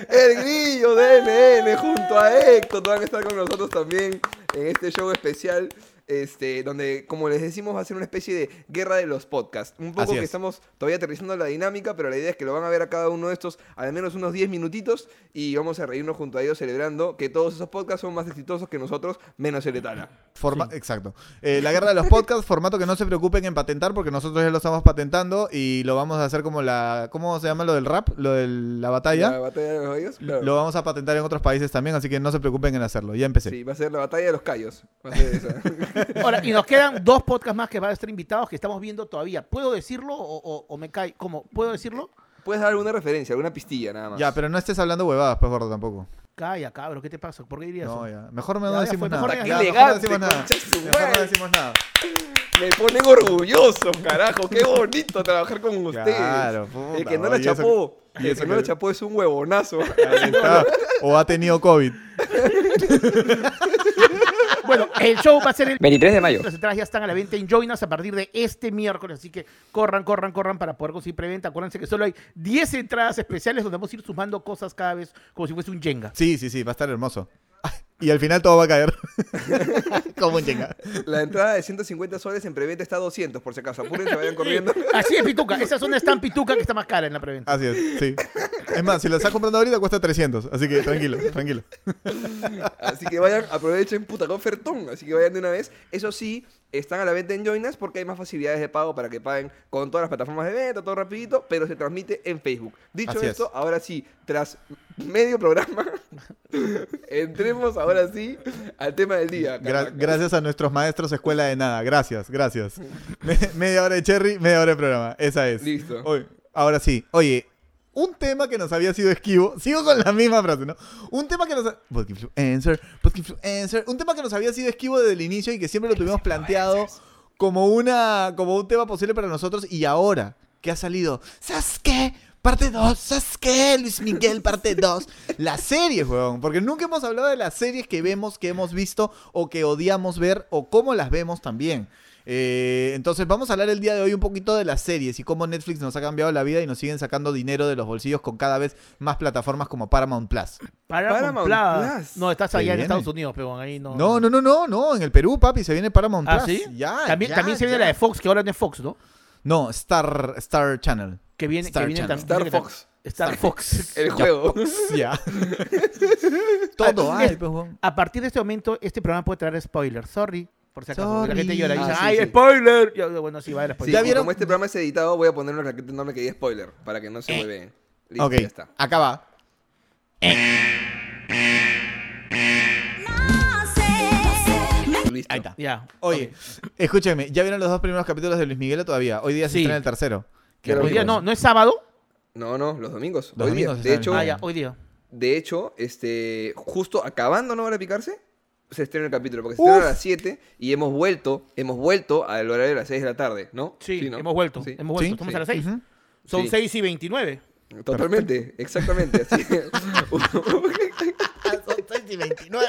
El grillo de NN junto a Héctor van a estar con nosotros también en este show especial. Este, donde, como les decimos, va a ser una especie de guerra de los podcasts. Un poco Así que es. estamos todavía aterrizando la dinámica, pero la idea es que lo van a ver a cada uno de estos al menos unos 10 minutitos y vamos a reírnos junto a ellos celebrando que todos esos podcasts son más exitosos que nosotros, menos el Etana. Forma- Exacto. Eh, la guerra de los podcasts, formato que no se preocupen en patentar porque nosotros ya lo estamos patentando y lo vamos a hacer como la... ¿Cómo se llama lo del rap? Lo de la batalla. La batalla de los gallos. claro. Lo vamos a patentar en otros países también, así que no se preocupen en hacerlo. Ya empecé. Sí, va a ser la batalla de los callos. Va a ser esa. Ahora, y nos quedan dos podcasts más que van a estar invitados que estamos viendo todavía. ¿Puedo decirlo o, o- o me cae? ¿Cómo? ¿Puedo decirlo? Puedes dar alguna referencia, alguna pistilla nada más. Ya, pero no estés hablando huevadas, pues gordo tampoco. Calla, cabrón, ¿qué te pasa? ¿Por qué dirías No, eso? ya. Mejor no Ya, ya decimos fue, nada. mejor Ya, ya- Qué mejor no elegante, decimos nada. concha su Mejor no madre. decimos nada. Me ponen orgulloso, carajo. Qué bonito trabajar con ustedes. Claro, puta, el que no la eso- chapó. y El eso que no que- la chapó es un huevonazo. Ahí está. O ha tenido COVID. Bueno, el show va a ser el 23 de mayo. Las entradas ya están a la venta en Join Us a partir de este miércoles, así que corran, corran, corran para poder conseguir preventa. Acuérdense que solo hay 10 entradas especiales donde vamos a ir sumando cosas cada vez como si fuese un Jenga. Sí, sí, sí, va a estar hermoso. Y al final todo va a caer. Como un chinga. La entrada de 150 soles en preventa está a 200, por si acaso. Apúrense, vayan corriendo. Así es, Pituca. Esa zona está en Pituca que está más cara en la preventa. Así es, sí. Es más, si lo estás comprando ahorita cuesta 300. Así que tranquilo, tranquilo. Así que vayan, aprovechen, puta, qué ofertón. Así que vayan de una vez. Eso sí, están a la venta en Join Us porque hay más facilidades de pago para que paguen con todas las plataformas de venta, todo rapidito, pero se transmite en Facebook. Dicho Así es. esto, ahora sí, tras medio programa, entremos ahora sí al tema del día. Gra- gracias a nuestros maestros Escuela de Nada. Gracias, gracias. Me- media hora de Cherry, media hora de programa. Esa es. Listo. Ahora sí. Oye, un tema que nos había sido esquivo. Sigo con la misma frase, ¿no? Un tema que nos... ha- Podcast influencer, podcast influencer. Un tema que nos había sido esquivo desde el inicio y que siempre lo tuvimos planteado como, una, como un tema posible para nosotros. Y ahora que ha salido... Sasuke, parte 2. Sasuke, Luis Miguel, parte 2. Las series, weón. Porque nunca hemos hablado de las series que vemos, que hemos visto o que odiamos ver o cómo las vemos también. Eh, entonces vamos a hablar el día de hoy un poquito de las series y cómo Netflix nos ha cambiado la vida y nos siguen sacando dinero de los bolsillos con cada vez más plataformas como Paramount Plus. Paramount, Paramount Plus. Plus. No, estás allá en. Estados Unidos, pero ahí no. No, no, no, no, no, en el Perú, papi, se viene Paramount ¿Ah, Plus. sí? Ya, También, ya, también se viene ya. la de Fox, que ahora no es Fox, ¿no? No, Star, Star Channel. Que viene, Star que viene Channel. Star Fox. Star Fox. El juego. Ya. Todo Ah, hay, es- pues. A partir de este momento, este programa puede traer spoilers. Sorry. Por si acaso. porque La Sorry. gente llora y dice, Ah, sí, ¡ay, sí. spoiler! Yo, bueno, sí, va a haber Sí, spoiler. ¿Ya y vieron? como este programa es editado, voy a poner una raqueta enorme que diga spoiler, para que no se mueve. Listo, Ok, ya está. acá va. Listo. Ahí está. Ya. Oye, escúchame, ¿ya vieron los dos primeros capítulos de Luis Miguel o todavía? Hoy día se Sí. estrena el tercero. Qué Pero Hoy día rico. no, ¿no es sábado? No, no, los domingos. Los Hoy día. domingos De hecho, Ah, ya, hoy día. de hecho, este, justo acabando No Hora de Picarse, se estrena el capítulo, porque se estrena a Uf. las 7 y hemos vuelto, hemos vuelto al horario de las 6 de la tarde, ¿no? Sí, ¿no? hemos vuelto. Sí. Hemos vuelto. Sí, Estamos sí. a las 6. Ujú. Son Sí. 6 y 29. Totalmente, exactamente. Así. casi 29.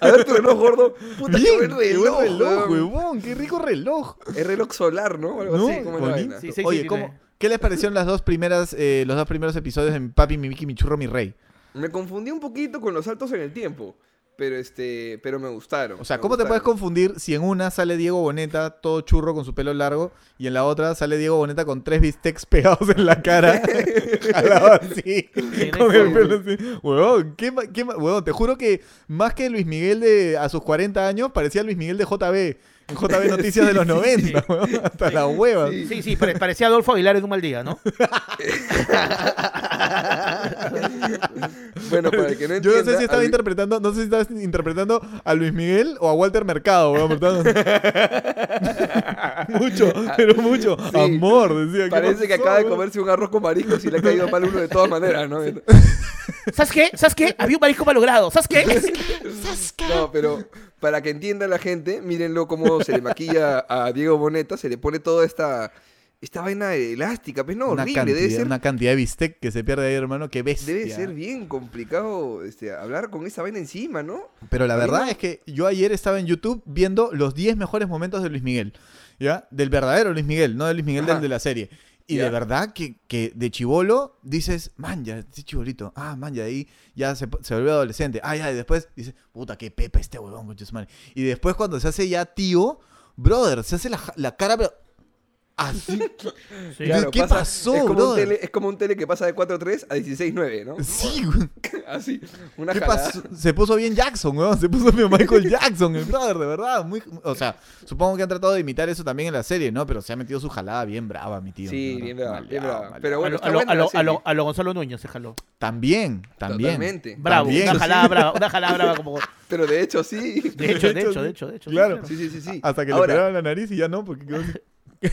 A ver tu reloj gordo. Puta, qué buen qué buen reloj, reloj, weón. huevón. Qué rico reloj. Es reloj solar, ¿no? Algo ¿No? así, como la vaina. Sí, sí, Oye, sí, ¿cómo. ¿qué les parecieron las dos primeras, eh, los dos primeros episodios de Mi Papi, Mi Miki, Mi Churro, Mi Rey? Me confundí un poquito con los saltos en el tiempo. Pero este, pero me gustaron. O sea, ¿cómo te puedes confundir si en una sale Diego Boneta todo churro con su pelo largo y en la otra sale Diego Boneta con tres bistecs pegados en la cara? jalado así, con el pelo así. Huevón, ¿qué, ma- qué huevón, te juro que más que Luis Miguel de a sus 40 años parecía Luis Miguel de JB. JB Noticias de los 90, huevón, hasta la hueva. Sí. Sí, sí, pare- parecía Adolfo Aguilar en un mal día, ¿no? Bueno, para el que no Yo no entienda. sé si estaba al- interpretando, no sé si estabas interpretando a Luis Miguel o a Walter Mercado, weón, ¿verdad? mucho, pero mucho. Sí. Amor, decía. ¿qué Parece que pasó, acaba de weón? comerse un arroz con mariscos y le ha caído mal uno de todas maneras, ¿no? ¿Sabes qué? ¿Sabes qué? Había un marisco malogrado. ¿Sabes qué? No, pero para que entienda la gente, mírenlo cómo se le maquilla a Diego Boneta, se le pone toda esta, esta vaina elástica, pues no, Una horrible, cantidad, debe ser, una cantidad de bistec que se pierde ahí, hermano, que bestia. debe ser bien complicado este, hablar con esa vaina encima, ¿no? Pero la verdad es que yo ayer estaba en YouTube viendo los 10 mejores momentos de Luis Miguel. ¿Ya? Del verdadero Luis Miguel, no de Luis Miguel Ajá. del de la serie. Y de verdad que, que de chivolo dices, man, ya, este chibolito. Ah, man, ya ahí ya se, se volvió adolescente. Ah, ya, y después dices, puta, qué pepe este huevón. Y después cuando se hace ya tío, brother, se hace la, la cara, pero así. Sí. Claro. ¿Qué pasó, es como, un tele, es como un tele que pasa de 4.3 a 16.9, ¿no? Sí, güey. Así, una ¿Qué pasó? Se puso bien Jackson, weón. Se puso bien Michael Jackson, el brother, de verdad. Muy, o sea, supongo que han tratado de imitar eso también en la serie, ¿no? Pero se ha metido su jalada bien brava, mi tío. Sí, bien brava, bien brava. Pero bueno, a lo- a lo- a lo- a lo Gonzalo Núñez se jaló. También, también. Totalmente. Bravo, También. una jalada brava, una jalada brava como... Pero de hecho, sí. De hecho, de De hecho, de hecho, de hecho. Claro. Sí, sí, sí, sí. Hasta que Ahora, le pegaron la nariz y ya no, porque quedó así.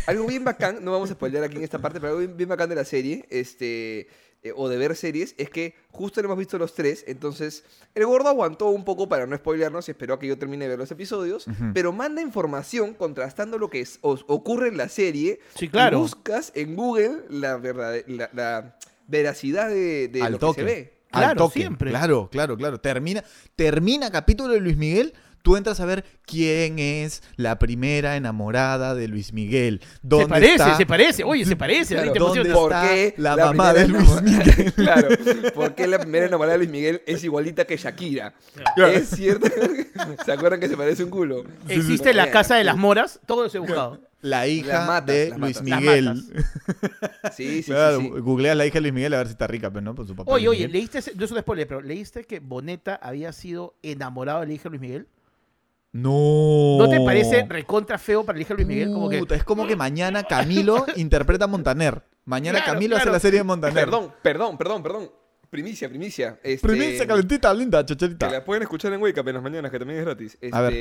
Algo bien bacán, no vamos a spoiler aquí en esta parte, pero algo bien, bien bacán de la serie, este, eh, o de ver series, es que justo lo hemos visto los tres, entonces el gordo aguantó un poco para no spoilearnos y esperó a que yo termine de ver los episodios, pero manda información contrastando lo que es- os- ocurre en la serie. Sí, claro. Y buscas en Google la, verdad, la, la veracidad de, lo toque. que se ve. Al Claro, toque. siempre. Claro, claro, claro. Termina, termina capítulo de Luis Miguel. Tú entras a ver quién es la primera enamorada de Luis Miguel. ¿Dónde Se parece, está? se parece. Oye, se parece. Claro, ¿dónde emociona. ¿Por está qué la la mamá de primera Luis Miguel? Claro, porque la primera enamorada de Luis Miguel es igualita que Shakira. Claro. Es cierto. ¿Se acuerdan que se parece un culo? Existe la casa de las moras. Todo eso he buscado. La hija matas, de Luis Miguel. Sí, sí, Claro, sí. sí. googleas la hija de Luis Miguel a ver si está rica, pero no, por su papá. Oye, Luis oye, Miguel. ¿leíste, no es un spoiler, pero ¿leíste que Boneta había sido enamorado de la hija de Luis Miguel? No. ¿No te parece recontra feo para hija de Luis Miguel? Como que, Puta, es como que mañana Camilo interpreta a Montaner. Mañana Claro, Camilo hace claro. la serie de Montaner. Perdón, perdón, perdón, perdón. Primicia, primicia. Este, Primicia calentita, linda, Que chacharita. la pueden escuchar en Wake Up en las mañanas, que también es gratis. Este, A ver.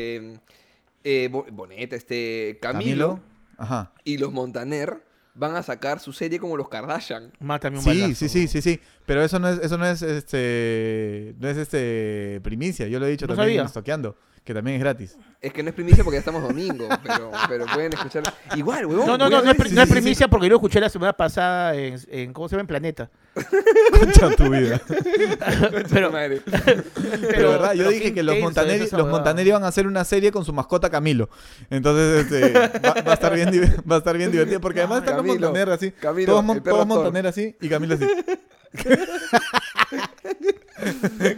eh, Bo- Boneta, este, Camilo, Camilo. Ajá. y los Montaner van a sacar su serie como los Kardashian. mátame un Sí, balazo. sí, sí, sí, sí. Pero eso no es, eso no es este. No es este primicia. Yo lo he dicho No también sabía. en Estoqueando, que también es gratis. Es que no es primicia porque ya estamos domingo, pero, pero pueden escuchar. Igual, huevón. No, no, no, no es, ver- pri- no es sí, sí, primicia porque yo lo escuché la semana pasada en, en- ¿cómo se llama? En Planeta. Concha tu vida. Pero, Madre. Pero, verdad, yo pero dije que los Montaneri, los. Montaneri iban a hacer una serie con su mascota Camilo. Entonces, este, va, va a estar bien, va a estar bien divertido. Porque además están los Camilo, Montaner así. Camilo, todos mon- todos. Montaner así y Camilo así.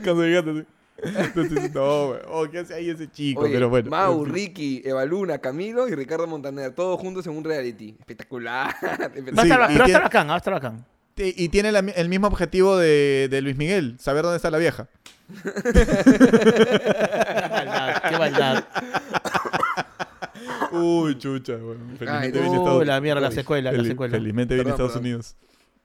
Cuando llegaste así. Entonces, no, güey. Oh, ¿qué hace ahí ese chico? Oye, Pero bueno. Mau. Ricky, Evaluna, Camilo y Ricardo Montaner, todos juntos en un reality. Espectacular. Va a estar, va a estar bacán, va a estar bacán. Y tiene la el mismo objetivo de, de Luis Miguel, saber dónde está la vieja. Qué maldad, qué maldad. Uy, chucha, bueno. Felizmente Ay, viene Estados la mierda. Felizmente viene Estados perdón. Unidos.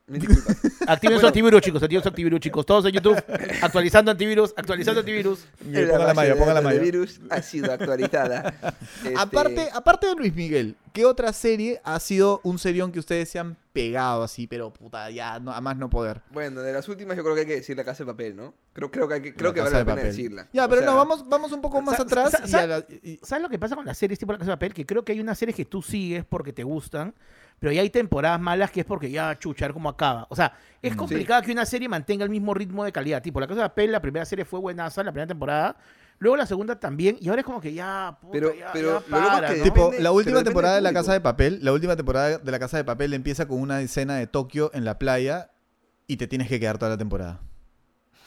Activen su antivirus, chicos, activen su antivirus, chicos. Todos en YouTube, actualizando antivirus, actualizando antivirus. Ponga la malla, ponga la malla. virus ha sido actualizada. Este, Aparte, aparte de Luis Miguel, ¿qué otra serie ha sido un serión que ustedes se han pegado así, pero puta, ya, no, a más no poder. Bueno, de las últimas yo creo que hay que decir La Casa de Papel, ¿no? Creo, creo que, hay que, creo La que vale la pena Papel. decirla. Ya, O pero sea, no, vamos, vamos un poco más atrás. sa- y sa- a la- y- ¿Sabes lo que pasa con las series tipo La Casa de Papel? Que creo que hay unas series que tú sigues porque te gustan, pero ya hay temporadas malas que es porque ya chuchar cómo acaba. O sea, es complicado que una serie mantenga el mismo ritmo de calidad. Tipo, La Casa de Papel, la primera serie fue buenaza, la primera temporada. Luego la segunda también, y ahora es como que ya, puta, Pero- ya, pero ya lo loco es para, que ¿no? Tipo, la última temporada de La. Casa de Papel, la última temporada de La Casa de Papel empieza con una escena de Tokio en la playa y te tienes que quedar toda la temporada.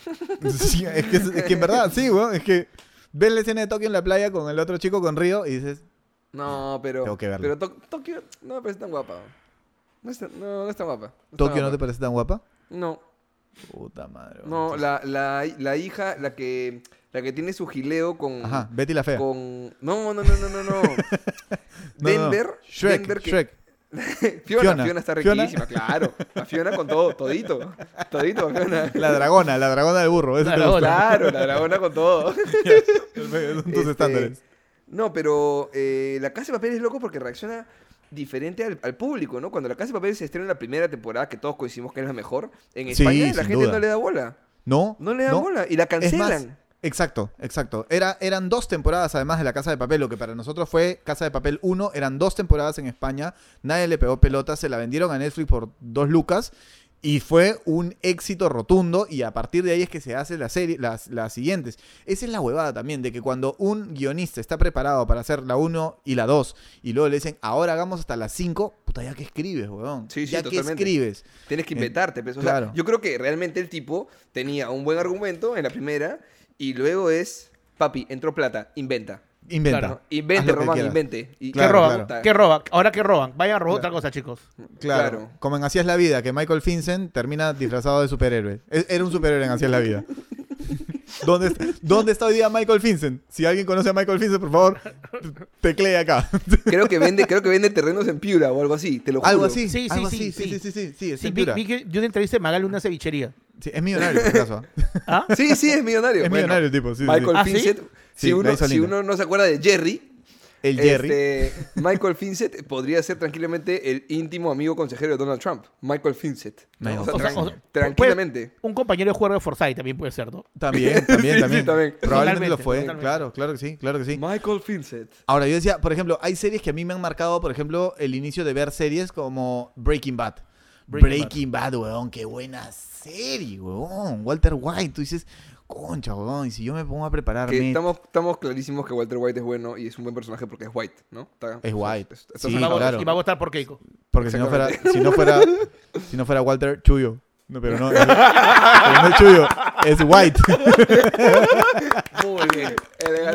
Sí, es, que, es que en verdad, sí, weón, es que ves la escena de Tokio en la playa con el otro chico con Río y dices, No, pero. Tengo que verla. Pero To- Tokio no me parece tan guapa. No es tan, no, no es tan guapa. No es tan ¿Tokio no te parece tan guapa? No, Puta madre. weón. no, la, la, la hija, la que, la que tiene su gileo con. Ajá, Betty la fea. con no, no, no, no, no, no. No, no, no. Denver. Shrek, Denver que- Shrek. Fiona, Fiona. Fiona, está Fiona. riquísima, claro. La Fiona con todo, todito. Todito, Fiona. La dragona, la dragona del burro. Eso. Claro, la dragona con todo. Son tus Este, estándares. No, pero eh, La Casa de Papel es loco porque reacciona diferente al, al público, ¿no? Cuando La Casa de Papel se estrena en la primera temporada, que todos coincidimos que es la mejor, en Sí, España la gente duda. no le da bola. No. No le da bola y la Es cancelan. Exacto, exacto. Era, eran dos temporadas además de La Casa de Papel. Lo que para nosotros fue Casa de Papel 1. Eran dos temporadas en España. Nadie le pegó pelota. Se la vendieron a Netflix por dos lucas. Y fue un éxito rotundo. Y a partir de ahí es que se hace la serie, las, las siguientes. Esa es la huevada también. De que cuando un guionista está preparado para hacer la 1 y la 2. Y luego le dicen, ahora hagamos hasta la 5. Puta, ya que escribes, weón. Sí, sí, ya que escribes. Tienes que inventarte. pues, o claro. yo creo que realmente el tipo tenía un buen argumento en la primera y luego es, papi, entró plata, inventa. Inventa. Invente, lo que invente. Y, ¿Qué Claro, roban? claro. ¿Qué roban? Ahora que roban. Vayan a robar Claro. otra cosa, chicos. Claro. Claro. Como en Así es la vida, que Michael Vincent termina disfrazado de superhéroe. E- Era un superhéroe en Así es la vida. ¿Dónde, ¿Dónde está hoy día Michael Vincent? Si alguien conoce a Michael Vincent, por favor, teclee acá. Creo que vende, creo que vende terrenos en Piura o algo así, te lo juro. Algo así. Sí, sí, algo sí, así. Sí, sí. sí, sí, sí, sí, está Sí, en vi, Piura. vi que yo una entrevista de Magal en una cevichería. Sí, es millonario, por acaso. ¿Ah? Sí, sí, es millonario. Es Bueno, millonario el tipo, sí, sí, sí. Michael ¿Ah, sí? Vincent, Sí, si, uno, si uno no se acuerda de Jerry, El Jerry. este, Michael Vincent podría ser tranquilamente el íntimo amigo consejero de Donald Trump. Michael Vincent. ¿no? O sea, o sea, tran- o sea, tranquilamente. Un compañero de juego de Forsyth también puede ser, ¿no? También, también, Sí, también. sí, también. Probablemente lo fue. totalmente. Claro, claro que sí, claro que sí. Michael Vincent. Ahora, yo decía, por ejemplo, hay series que a mí me han marcado, por ejemplo, el inicio de ver series como Breaking Bad. Breaking Breaking, Bad. weón, qué buena serie, weón. Walter White, tú dices, concha, weón, y si yo me pongo a Que prepararme... estamos, estamos clarísimos que Walter White es bueno y es un buen personaje porque es white, ¿no? Está- Es white. Sí, y, va a, claro. y va a votar por Keiko. Porque si no fuera, si no fuera, si no fuera Walter, Chuyo. No, pero no, pero no es Chuyo, es White. Muy bien.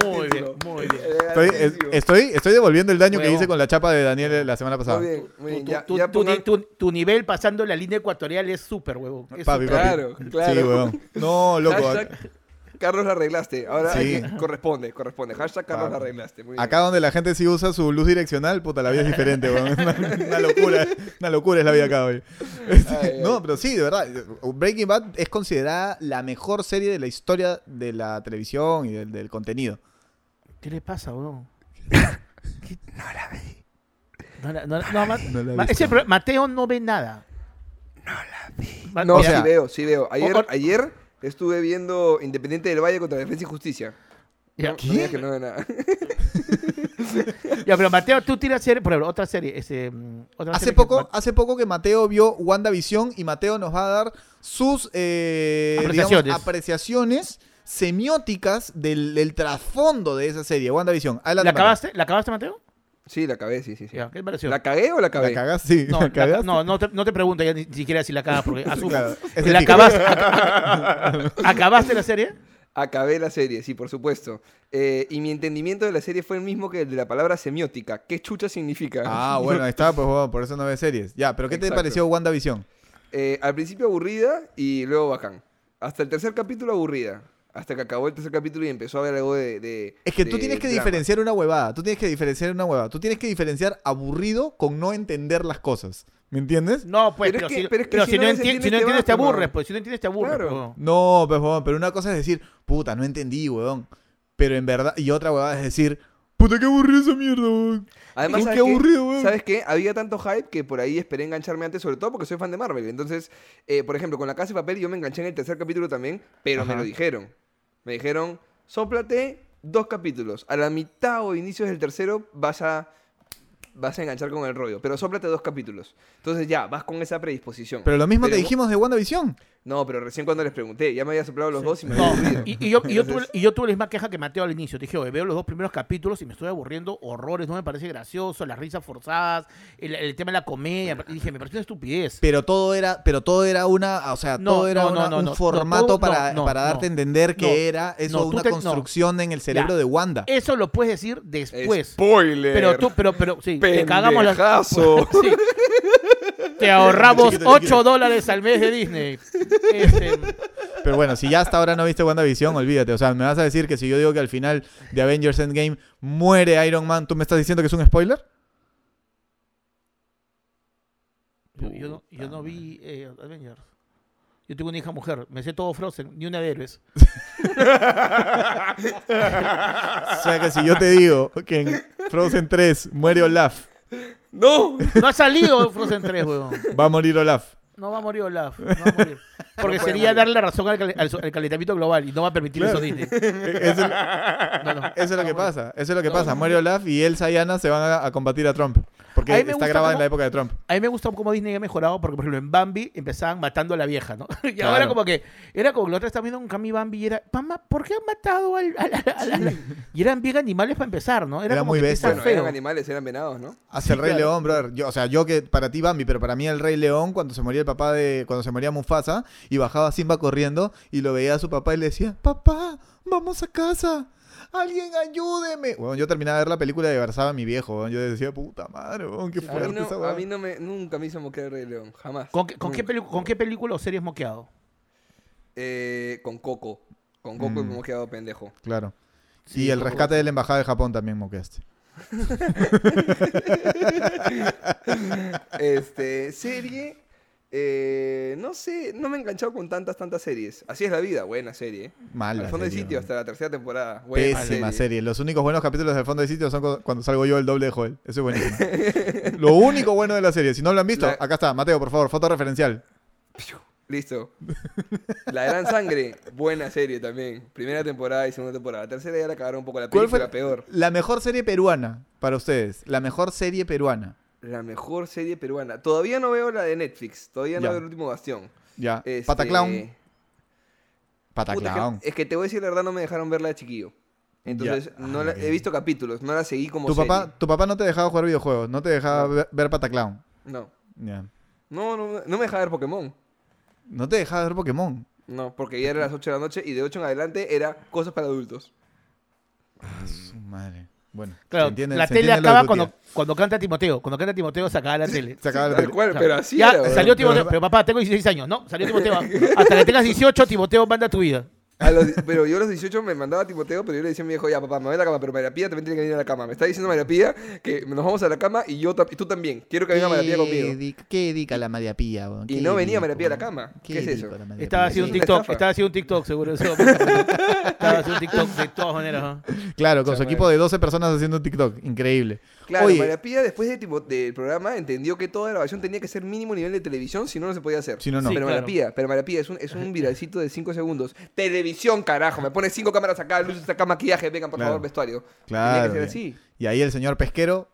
Muy bien, muy bien. Estoy, es- estoy, estoy devolviendo el daño que Huevón. hice con la chapa de Daniel la semana pasada. Muy bien, muy bien. Tu, Ya, tu- ya tu- pongan- tu- tu nivel pasando la línea ecuatorial es súper, huevón. Es Papi. Claro, claro. Sí, weón. No, loco. Hashtag Carlos la arreglaste. Ahora Sí. hay que- corresponde, corresponde. Hashtag Carlos Ah. la arreglaste. Muy bien. Acá donde la gente sí usa su luz direccional, puta, la vida es diferente, weón. Una, una locura, una locura es la vida acá hoy. Este, Ay, ay. no, pero sí, de verdad. Breaking Bad es considerada la mejor serie de la historia de la televisión y del, del contenido. ¿Qué le pasa, huevón? No la vi. No, la- no, No la ma- ese Mateo no ve nada. No No, O sí sea- veo, sí veo. Ayer, o- ayer estuve viendo Independiente del Valle contra Defensa y Justicia. Ya, No, no digas que no veo nada. Ya, pero Mateo, tú tiras serie, por ejemplo, otra serie. Ese, mm, otra Hace serie que- poco, hace poco que Mateo vio WandaVision y Mateo nos va a dar sus eh, digamos, Apreciaciones. semióticas del, del trasfondo de esa serie, WandaVision. Adelante, ¿La Mateo. acabaste? ¿La acabaste, Mateo? Sí, la acabé, sí, sí. sí. Ya, ¿Qué te pareció? ¿La cagué o la acabé? ¿La cagas? Sí. no, ¿La la- no, no te, no te pregunto ya ni siquiera si la acabas, porque asumo. Claro, es la acabaste, aca- ¿Acabaste la serie? Acabé la serie, sí, por supuesto. Eh, y mi entendimiento de la serie fue el mismo que el de la palabra semiótica. ¿Qué chucha significa? Ah, bueno, ahí está, pues bueno, por eso no ves series. Ya, pero ¿qué te pareció WandaVision? Eh, al principio aburrida y luego bacán. Hasta el tercer capítulo aburrida. Hasta que acabó el tercer capítulo y empezó a haber algo de... de- Es que tú tienes que drama. diferenciar una huevada. Tú tienes que diferenciar una huevada. Tú tienes que diferenciar aburrido con no entender las cosas. ¿Me entiendes? No, pues, Pero pero, es que- si, pero es que pero si si no no, les enti- si no entiendes, te aburres, pues. Si no entiendes, te aburres. Claro. pues. No, pues, huevón, pero una cosa es decir, puta, no entendí, huevón. Pero en verdad, y otra huevada es decir, Puta, qué aburrido esa mierda, weón. Además, ¿sabes qué? aburrido, weón. ¿Sabes qué? Había tanto hype que por ahí esperé engancharme antes, sobre todo porque soy fan de Marvel. Entonces, eh, por ejemplo, con La Casa de Papel yo me enganché en el tercer capítulo también, pero me lo dijeron. Me dijeron, sóplate dos capítulos. A la mitad o inicios del tercero vas a, vas a enganchar con el rollo, pero sóplate dos capítulos. Entonces ya, vas con esa predisposición. Pero lo mismo te Pero- dijimos de WandaVision. No, pero recién cuando les pregunté, ya me había soplado los dos y me había aburrido. y, y yo, y, yo tuve, y yo tuve la misma queja que Mateo al inicio. Te dije, oye, veo los dos primeros capítulos y me estoy aburriendo horrores, no me parece gracioso, las risas forzadas, el, el tema de la comedia. Y dije, me pareció una estupidez. Pero todo era, pero todo era una, o sea, No, todo era no, una- no, no, un no, formato todo- para, para darte a no. entender que No, era eso una te- no. construcción en el cerebro Ya. de Wanda. Eso lo puedes decir después. Spoiler. Pero tú, pero, pero, sí, te cagamos las. Sí. Te ahorramos Chiquito, 8 chiquito. dólares al mes de Disney. Este, Pero bueno, si ya hasta ahora no viste WandaVision, olvídate. O sea, me vas a decir que si yo digo que al final de Avengers Endgame muere Iron Man, ¿tú me estás diciendo que es un spoiler? yo, yo no, yo no vi eh, Avengers. Yo tengo una hija mujer, me sé todo Frozen, ni una de héroes. O sea, que si yo te digo que en Frozen 3 muere Olaf, No. No ha salido Frozen 3, weón. va a morir Olaf. No va a morir Olaf. No va a morir. Porque No sería morir. darle la razón al, calentamiento global y no va a permitir Claro. eso Disney. Eso, No, no. eso es lo que pasa. Eso es lo que No, pasa. Muere Olaf y Elsa y Anna se van a, a combatir a Trump. Porque A mí me está gusta grabada en la época de Trump. A mí me gusta cómo Disney ha mejorado porque, por ejemplo, en Bambi empezaban matando a la vieja, ¿no? Y Claro. ahora como que, era como que la otra estaba viendo un Cami Bambi y era, mamá, ¿por qué han matado al, al- al- al- al-?" Y eran bien animales para empezar, ¿no? Era, Era como muy bestia. Bueno, eran animales, eran venados, ¿no? Hace el Rey claro. León, brother. Yo, o sea, yo que para ti Bambi, pero para mí el Rey León, cuando se moría el papá de. Cuando se moría Mufasa, y bajaba Simba corriendo, y lo veía a su papá y le decía, papá, vamos a casa. Alguien ayúdeme. Bueno, yo terminaba de ver la película y abrazaba a mi viejo. Yo decía, puta madre, qué A mí, fuerte no, esa a weá". mí no me, nunca me hizo moquear Rey León, jamás. ¿Con, qué- con, qué Nunca. peli- ¿Con qué película o series moqueado? Eh, con Coco. Con Coco Mm. me hemos quedado pendejo. Claro. Sí, y el Coco. rescate de la embajada de Japón también moqueaste. Este, serie. Eh, no sé, no me he enganchado con tantas, tantas series. Así es la vida, buena serie. Mala. Al fondo de sitio hasta la tercera temporada. Buena Pésima serie. Los únicos buenos capítulos del fondo de sitio son cu- cuando salgo yo el doble de Joel. Eso es buenísimo. Lo único bueno de la serie. Si no lo han visto, La- acá está. Mateo, por favor, foto referencial. Listo. La Gran Sangre, buena serie también. Primera temporada y segunda temporada. La tercera ya la cagaron un poco. La ¿Cuál película fue peor. la mejor serie peruana para ustedes? La mejor serie peruana. La mejor serie peruana. Todavía no veo la de Netflix. Todavía no Ya. veo el último bastión. Ya. Este, Pataclown. Pataclown. puta, es, que, es que te voy a decir la verdad, no me dejaron verla de chiquillo. Entonces, Ya. no Ah, la- he visto capítulos, no la seguí como Tu serie. papá, tu papá no te dejaba jugar videojuegos, no te dejaba No. ver, ver Pataclown. No. Ya. No, no, no me dejaba ver Pokémon. No te dejaba ver Pokémon. No, porque ya era las 8 de la noche y de 8 en adelante era cosas para adultos. Su madre. Bueno, Claro, entiende- la tele acaba cuando, cuando canta Timoteo. Cuando canta Timoteo se acaba la tele. Se acaba la tele. cual, pero así ya era. weón. salió Timoteo. Pero papá, tengo 16 años. No, salió Timoteo. Hasta que tengas 18, Timoteo manda tu vida. A los- pero yo a los 18 me mandaba a Timoteo, pero yo le decía a mi viejo, ya papá, me voy a la cama, pero María Pía también tiene que venir a la cama. Me está diciendo María Pía que nos vamos a la cama y yo y tú también. Quiero que venga María Pía conmigo. qué dica la María Pía, Y no venía María Pía a la cama. ¿Qué es eso? Estaba haciendo un TikTok. Estaba haciendo un TikTok, seguro. Eso, estaba haciendo un TikTok de todas maneras. ¿no? Claro, con su equipo de 12 personas haciendo un TikTok. Increíble. Claro, Oye, María Pía después de Timo- del programa entendió que toda grabación tenía que ser mínimo nivel de televisión, si no, no se podía hacer. Si no, no. Sí, pero claro. María Pía, pero María Pía es un, es un viralcito de 5 segundos. Televisión, carajo. Me pone 5 cámaras acá, luces acá, maquillaje. Vengan, por Claro. favor, vestuario. Claro. Tenía que ser así. Y ahí el señor pesquero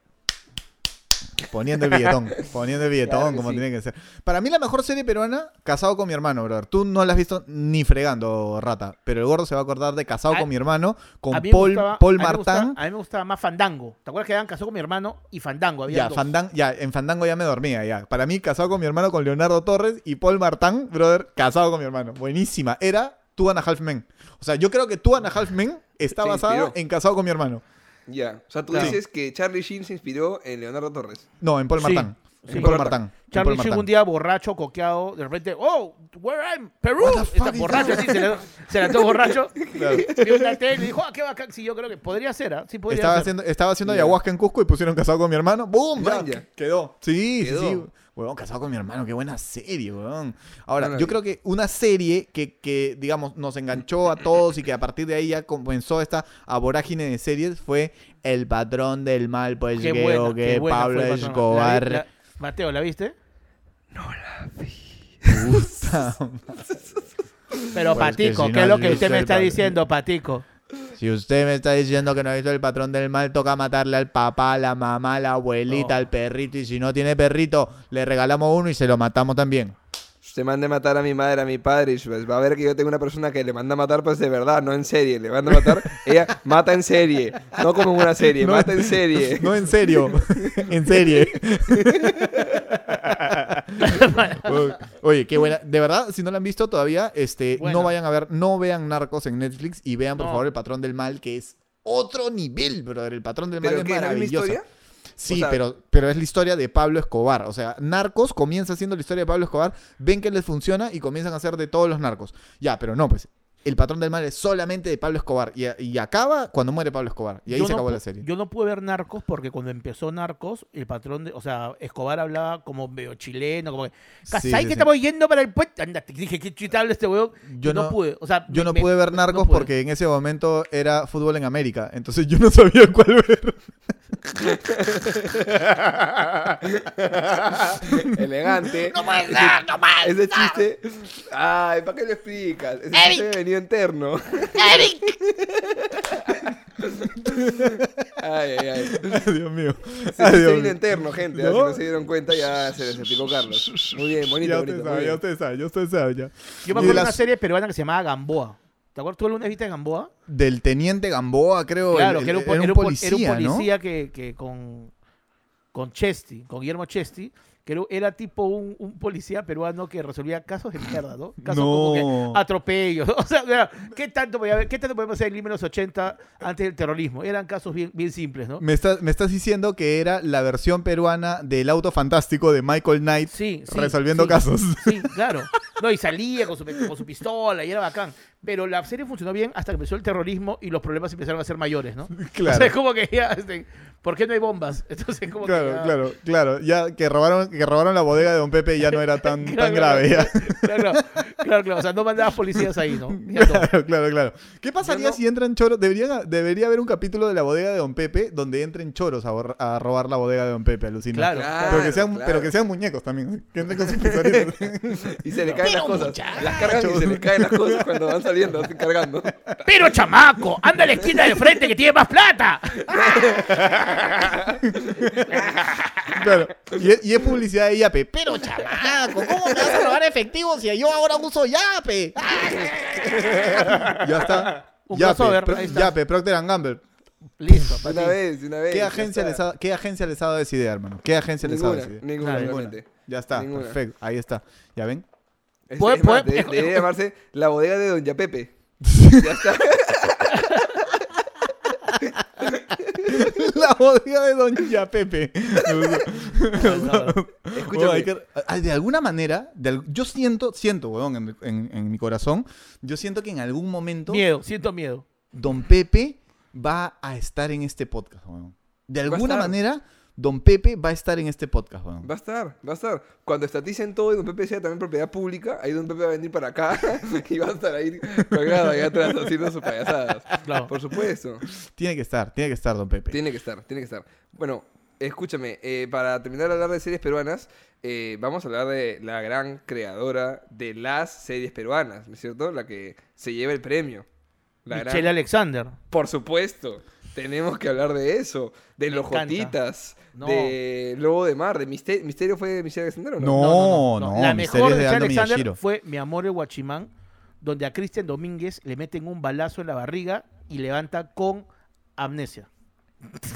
poniendo el billetón, poniendo el billetón Claro como sí. tiene que ser. Para mí la mejor serie peruana, Casado con mi hermano, brother. Tú no la has visto ni fregando, rata, pero el gordo se va a acordar de Casado A- con mi hermano con Paul, gustaba- Paul a mí me gustaba- Martán. A mí me gustaba más Fandango. ¿Te acuerdas que eran casó con mi hermano y Fandango? Había Ya, dos. Fandan- ya, en Fandango ya me dormía, ya. Para mí, casado con mi hermano con Leonardo Torres y Paul Martán, brother, casado con mi hermano. Buenísima. Era Two and a Half Men. O sea, yo creo que Two and a Half Men está basada en Casado con mi hermano. Ya. O sea, tú Claro. dices que Charlie Sheen se inspiró en Leonardo Torres. No, en Paul Sí, Martán. sí. En Paul Martán. En Charlie Paul Sheen Martán. un día borracho, coqueado, de repente, oh, where I'm, Perú. What the Está is borracho that? así, se le, se le ató borracho. Claro. Vio una tele y dijo, ah, qué bacán. Sí, yo creo que podría ser, ¿ah? Sí, podría Estaba ser. haciendo, estaba haciendo Ya. ayahuasca en Cusco y pusieron casado con mi hermano. ¡Boom! Ya, Man, ya. Quedó. Sí, Quedó. sí, Huevón, casado con mi hermano, qué buena serie, huevón. Ahora, No la yo vi. creo que una serie que, que, digamos, nos enganchó a todos y que a partir de ahí ya comenzó esta vorágine de series fue El Patrón del Mal, pues Qué que, buena, o qué que buena Pablo. Escobar. La vi- la- Mateo, ¿la viste? Puta Pero Pues es que Patico, si ¿qué no es lo que usted me está diciendo, Patico? Si usted me está diciendo que no ha visto el patrón del mal, toca matarle al papá, a la mamá, a la abuelita, No. al perrito. Y si no tiene perrito, le regalamos uno y se lo matamos también. Usted mande a matar a mi madre, a mi padre, y pues va a ver que yo tengo una persona que le manda a matar, pues de verdad, no en serie. Le manda a matar, ella mata en serie, no como en una serie, No mata en- serie. No, en serio. en serie. Oye, qué buena. De verdad, si no la han visto todavía, este, no vayan a ver, no vean Narcos en Netflix y vean, por No. favor, El Patrón del Mal, que es otro nivel, brother. El Patrón del Mal ¿Pero es maravilloso. historia? Sí, O sea- pero, pero es la historia de Pablo Escobar. O sea, Narcos comienza siendo la historia de Pablo Escobar, ven que les funciona y comienzan a hacer de todos los narcos. Ya, pero no, pues. El patrón del mal es solamente de Pablo Escobar. Y, y acaba cuando muere Pablo Escobar. Y ahí Yo se no acabó la serie. Yo no pude ver Narcos porque cuando empezó Narcos, el patrón de, o sea, Escobar hablaba como medio chileno, como que, Sí, "Casay, sí, que sí. estamos yendo para el puente. Anda, te dije, qué chiste habla este weón. Yo Yo no, no- pude, o sea, Yo me- no me- pude ver Narcos porque en ese momento era fútbol en América. Entonces yo no sabía cuál ver. Elegante. No puede ser, no puede Ese chiste. Ay, ¿para qué lo explicas? Ese Eric. chiste interno. Eric, Ay, ay, ay. Ay, Dios mío. Ay, Dios vino mío. interno, gente. ¿No? Si no se dieron cuenta, ya se les explicó Carlos. Muy bien, bonito, Ya bonito. usted sabe, ya usted sabe, ya usted sabe ya. Yo me acuerdo de una serie peruana que se llamaba Gamboa. ¿Te acuerdas? ¿Tú alguna vez viste Gamboa? Del teniente Gamboa, creo. Claro, el- que era un, era policía, era un ¿no? policía que, que con, con Chesti, con Guillermo Chesti, que era, tipo un, un policía peruano que resolvía casos de mierda, ¿no? Casos como que atropellos. O sea, mira, ¿qué tanto, podía haber- ¿qué tanto podemos hacer en Lima en los 80 antes del terrorismo? Eran casos bien, bien simples, ¿no? Me, estás- me estás diciendo que era la versión peruana del auto fantástico de Michael Knight Sí, sí, resolviendo sí. casos. Sí, claro. No, y salía con su, con su pistola y era bacán. Pero la serie funcionó bien hasta que empezó el terrorismo y los problemas empezaron a ser mayores, ¿no? Claro. O sea, es como que ya, este, ¿por qué no hay bombas? Entonces, como que Claro, ya- claro, claro. Ya que robaron, que robaron la bodega de Don Pepe ya no era tan, Claro, tan claro, grave. Ya. Claro, claro, claro, claro. O sea, no mandabas policías ahí, ¿no? Ya no. Claro, claro, claro. ¿Qué pasaría no- si entran choros? Debería, debería haber un capítulo de la bodega de Don Pepe donde entren choros a, borra- a robar la bodega de Don Pepe, alucina. Claro. Pero que, sean, claro. pero que sean muñecos también. Que entren con sus pistolitos. Y se le caen las cosas. muchacho. Las cargan y se le caen las cosas cuando van saliendo, así cargando. Pero, chamaco, anda a la esquina de frente que tiene más plata. claro. Y es, y es publicidad de Yape. Pero, chamaco, ¿cómo me vas a robar efectivo si yo ahora uso Yape? ya está. Un Yape, crossover, Pro-. Yape, Procter and Gamble. Listo, para una ti. vez, una vez. ¿Qué agencia, les ha, ¿Qué agencia les ha dado esa idea, hermano? ¿Qué agencia les ha dado Ninguna, esa idea? ninguna, realmente. Ya está, Ninguna. perfecto. Ahí está. ¿Ya ven? Es- Puede- es más, puede- de- debería llamarse la bodega de Doña Pepe. Ya está. La bodega de Doña Pepe. Escúchame. Que- ah, de alguna manera, de yo siento, siento, weón, en, en- en mi corazón, yo siento que en algún momento Miedo, siento miedo. Don Pepe va a estar en este podcast, weón. De alguna estar. manera, Don Pepe va a estar en este podcast, weón. Va a estar, va a estar. Cuando estaticen todo y Don Pepe sea también propiedad pública, ahí Don Pepe va a venir para acá y va a estar ahí colgado ahí atrás haciendo sus payasadas. Claro. Por supuesto. Tiene que estar, tiene que estar Don Pepe. Tiene que estar, tiene que estar. Bueno, escúchame, eh, para terminar de hablar de series peruanas, eh, vamos a hablar de la gran creadora de las series peruanas, ¿no es cierto? La que se lleva el premio. La gran- Michelle Alexander. Por supuesto. Tenemos que hablar de eso. De Me los encanta. Jotitas. No. De Lobo de Mar. De Misterio. ¿Misterio fue de Michelle Alexander o no? No. No, La Misterios mejor de de Aldo Michelle Alexander Miyashiro. fue Mi amor el Guachimán, donde a Cristian Domínguez le meten un balazo en la barriga y levanta con amnesia.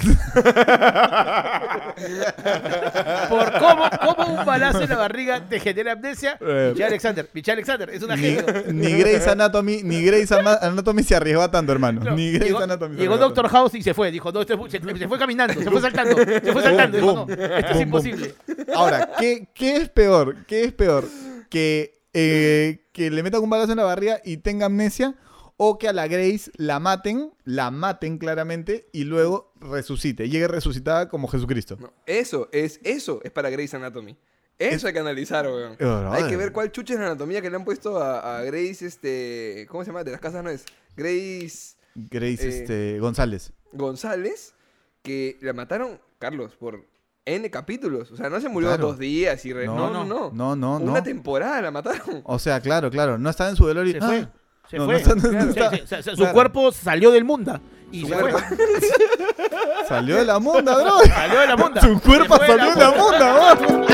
Por cómo, cómo un balazo en la barriga te genera amnesia. Eh. Michelle Alexander, Michelle Alexander, es una Ni, genio. ni Grey's Anatomy, ni Grey's Anatomy se arriesgó tanto, hermano. No, Ni Grey's llegó, Anatomy llegó Doctor. House y se fue. Dijo, no, este se, se fue caminando, se fue saltando, se fue saltando. Dijo, no, esto es imposible. Ahora, ¿qué, qué es peor? ¿Qué es peor? ¿Que, eh, que le metan un balazo en la barriga y tenga amnesia? ¿O que a la Grace la maten, la maten claramente y luego resucite? Llegue resucitada como Jesucristo. No, Eso, es, eso es para Grey's Anatomy. Eso hay que analizar, weón. Brother. Hay que ver cuál chucha es la anatomía que le han puesto a, a Grace, este... ¿Cómo se llama? De las casas no es. Grace Grace Eh, este, González. González, que la mataron, Carlos, por N capítulos. O sea, no se murió Claro. dos días y... Re... No, No, no, no. No, no, Una no. temporada la mataron. O sea, claro, claro. No está en su velorio. y- Se fue. ¡Ah! Se fue. su cuerpo salió del mundo. Y Su se cuerpo. fue. Salió de la monda, bro. Salió de la monda. Su cuerpo salió de la monda, bro.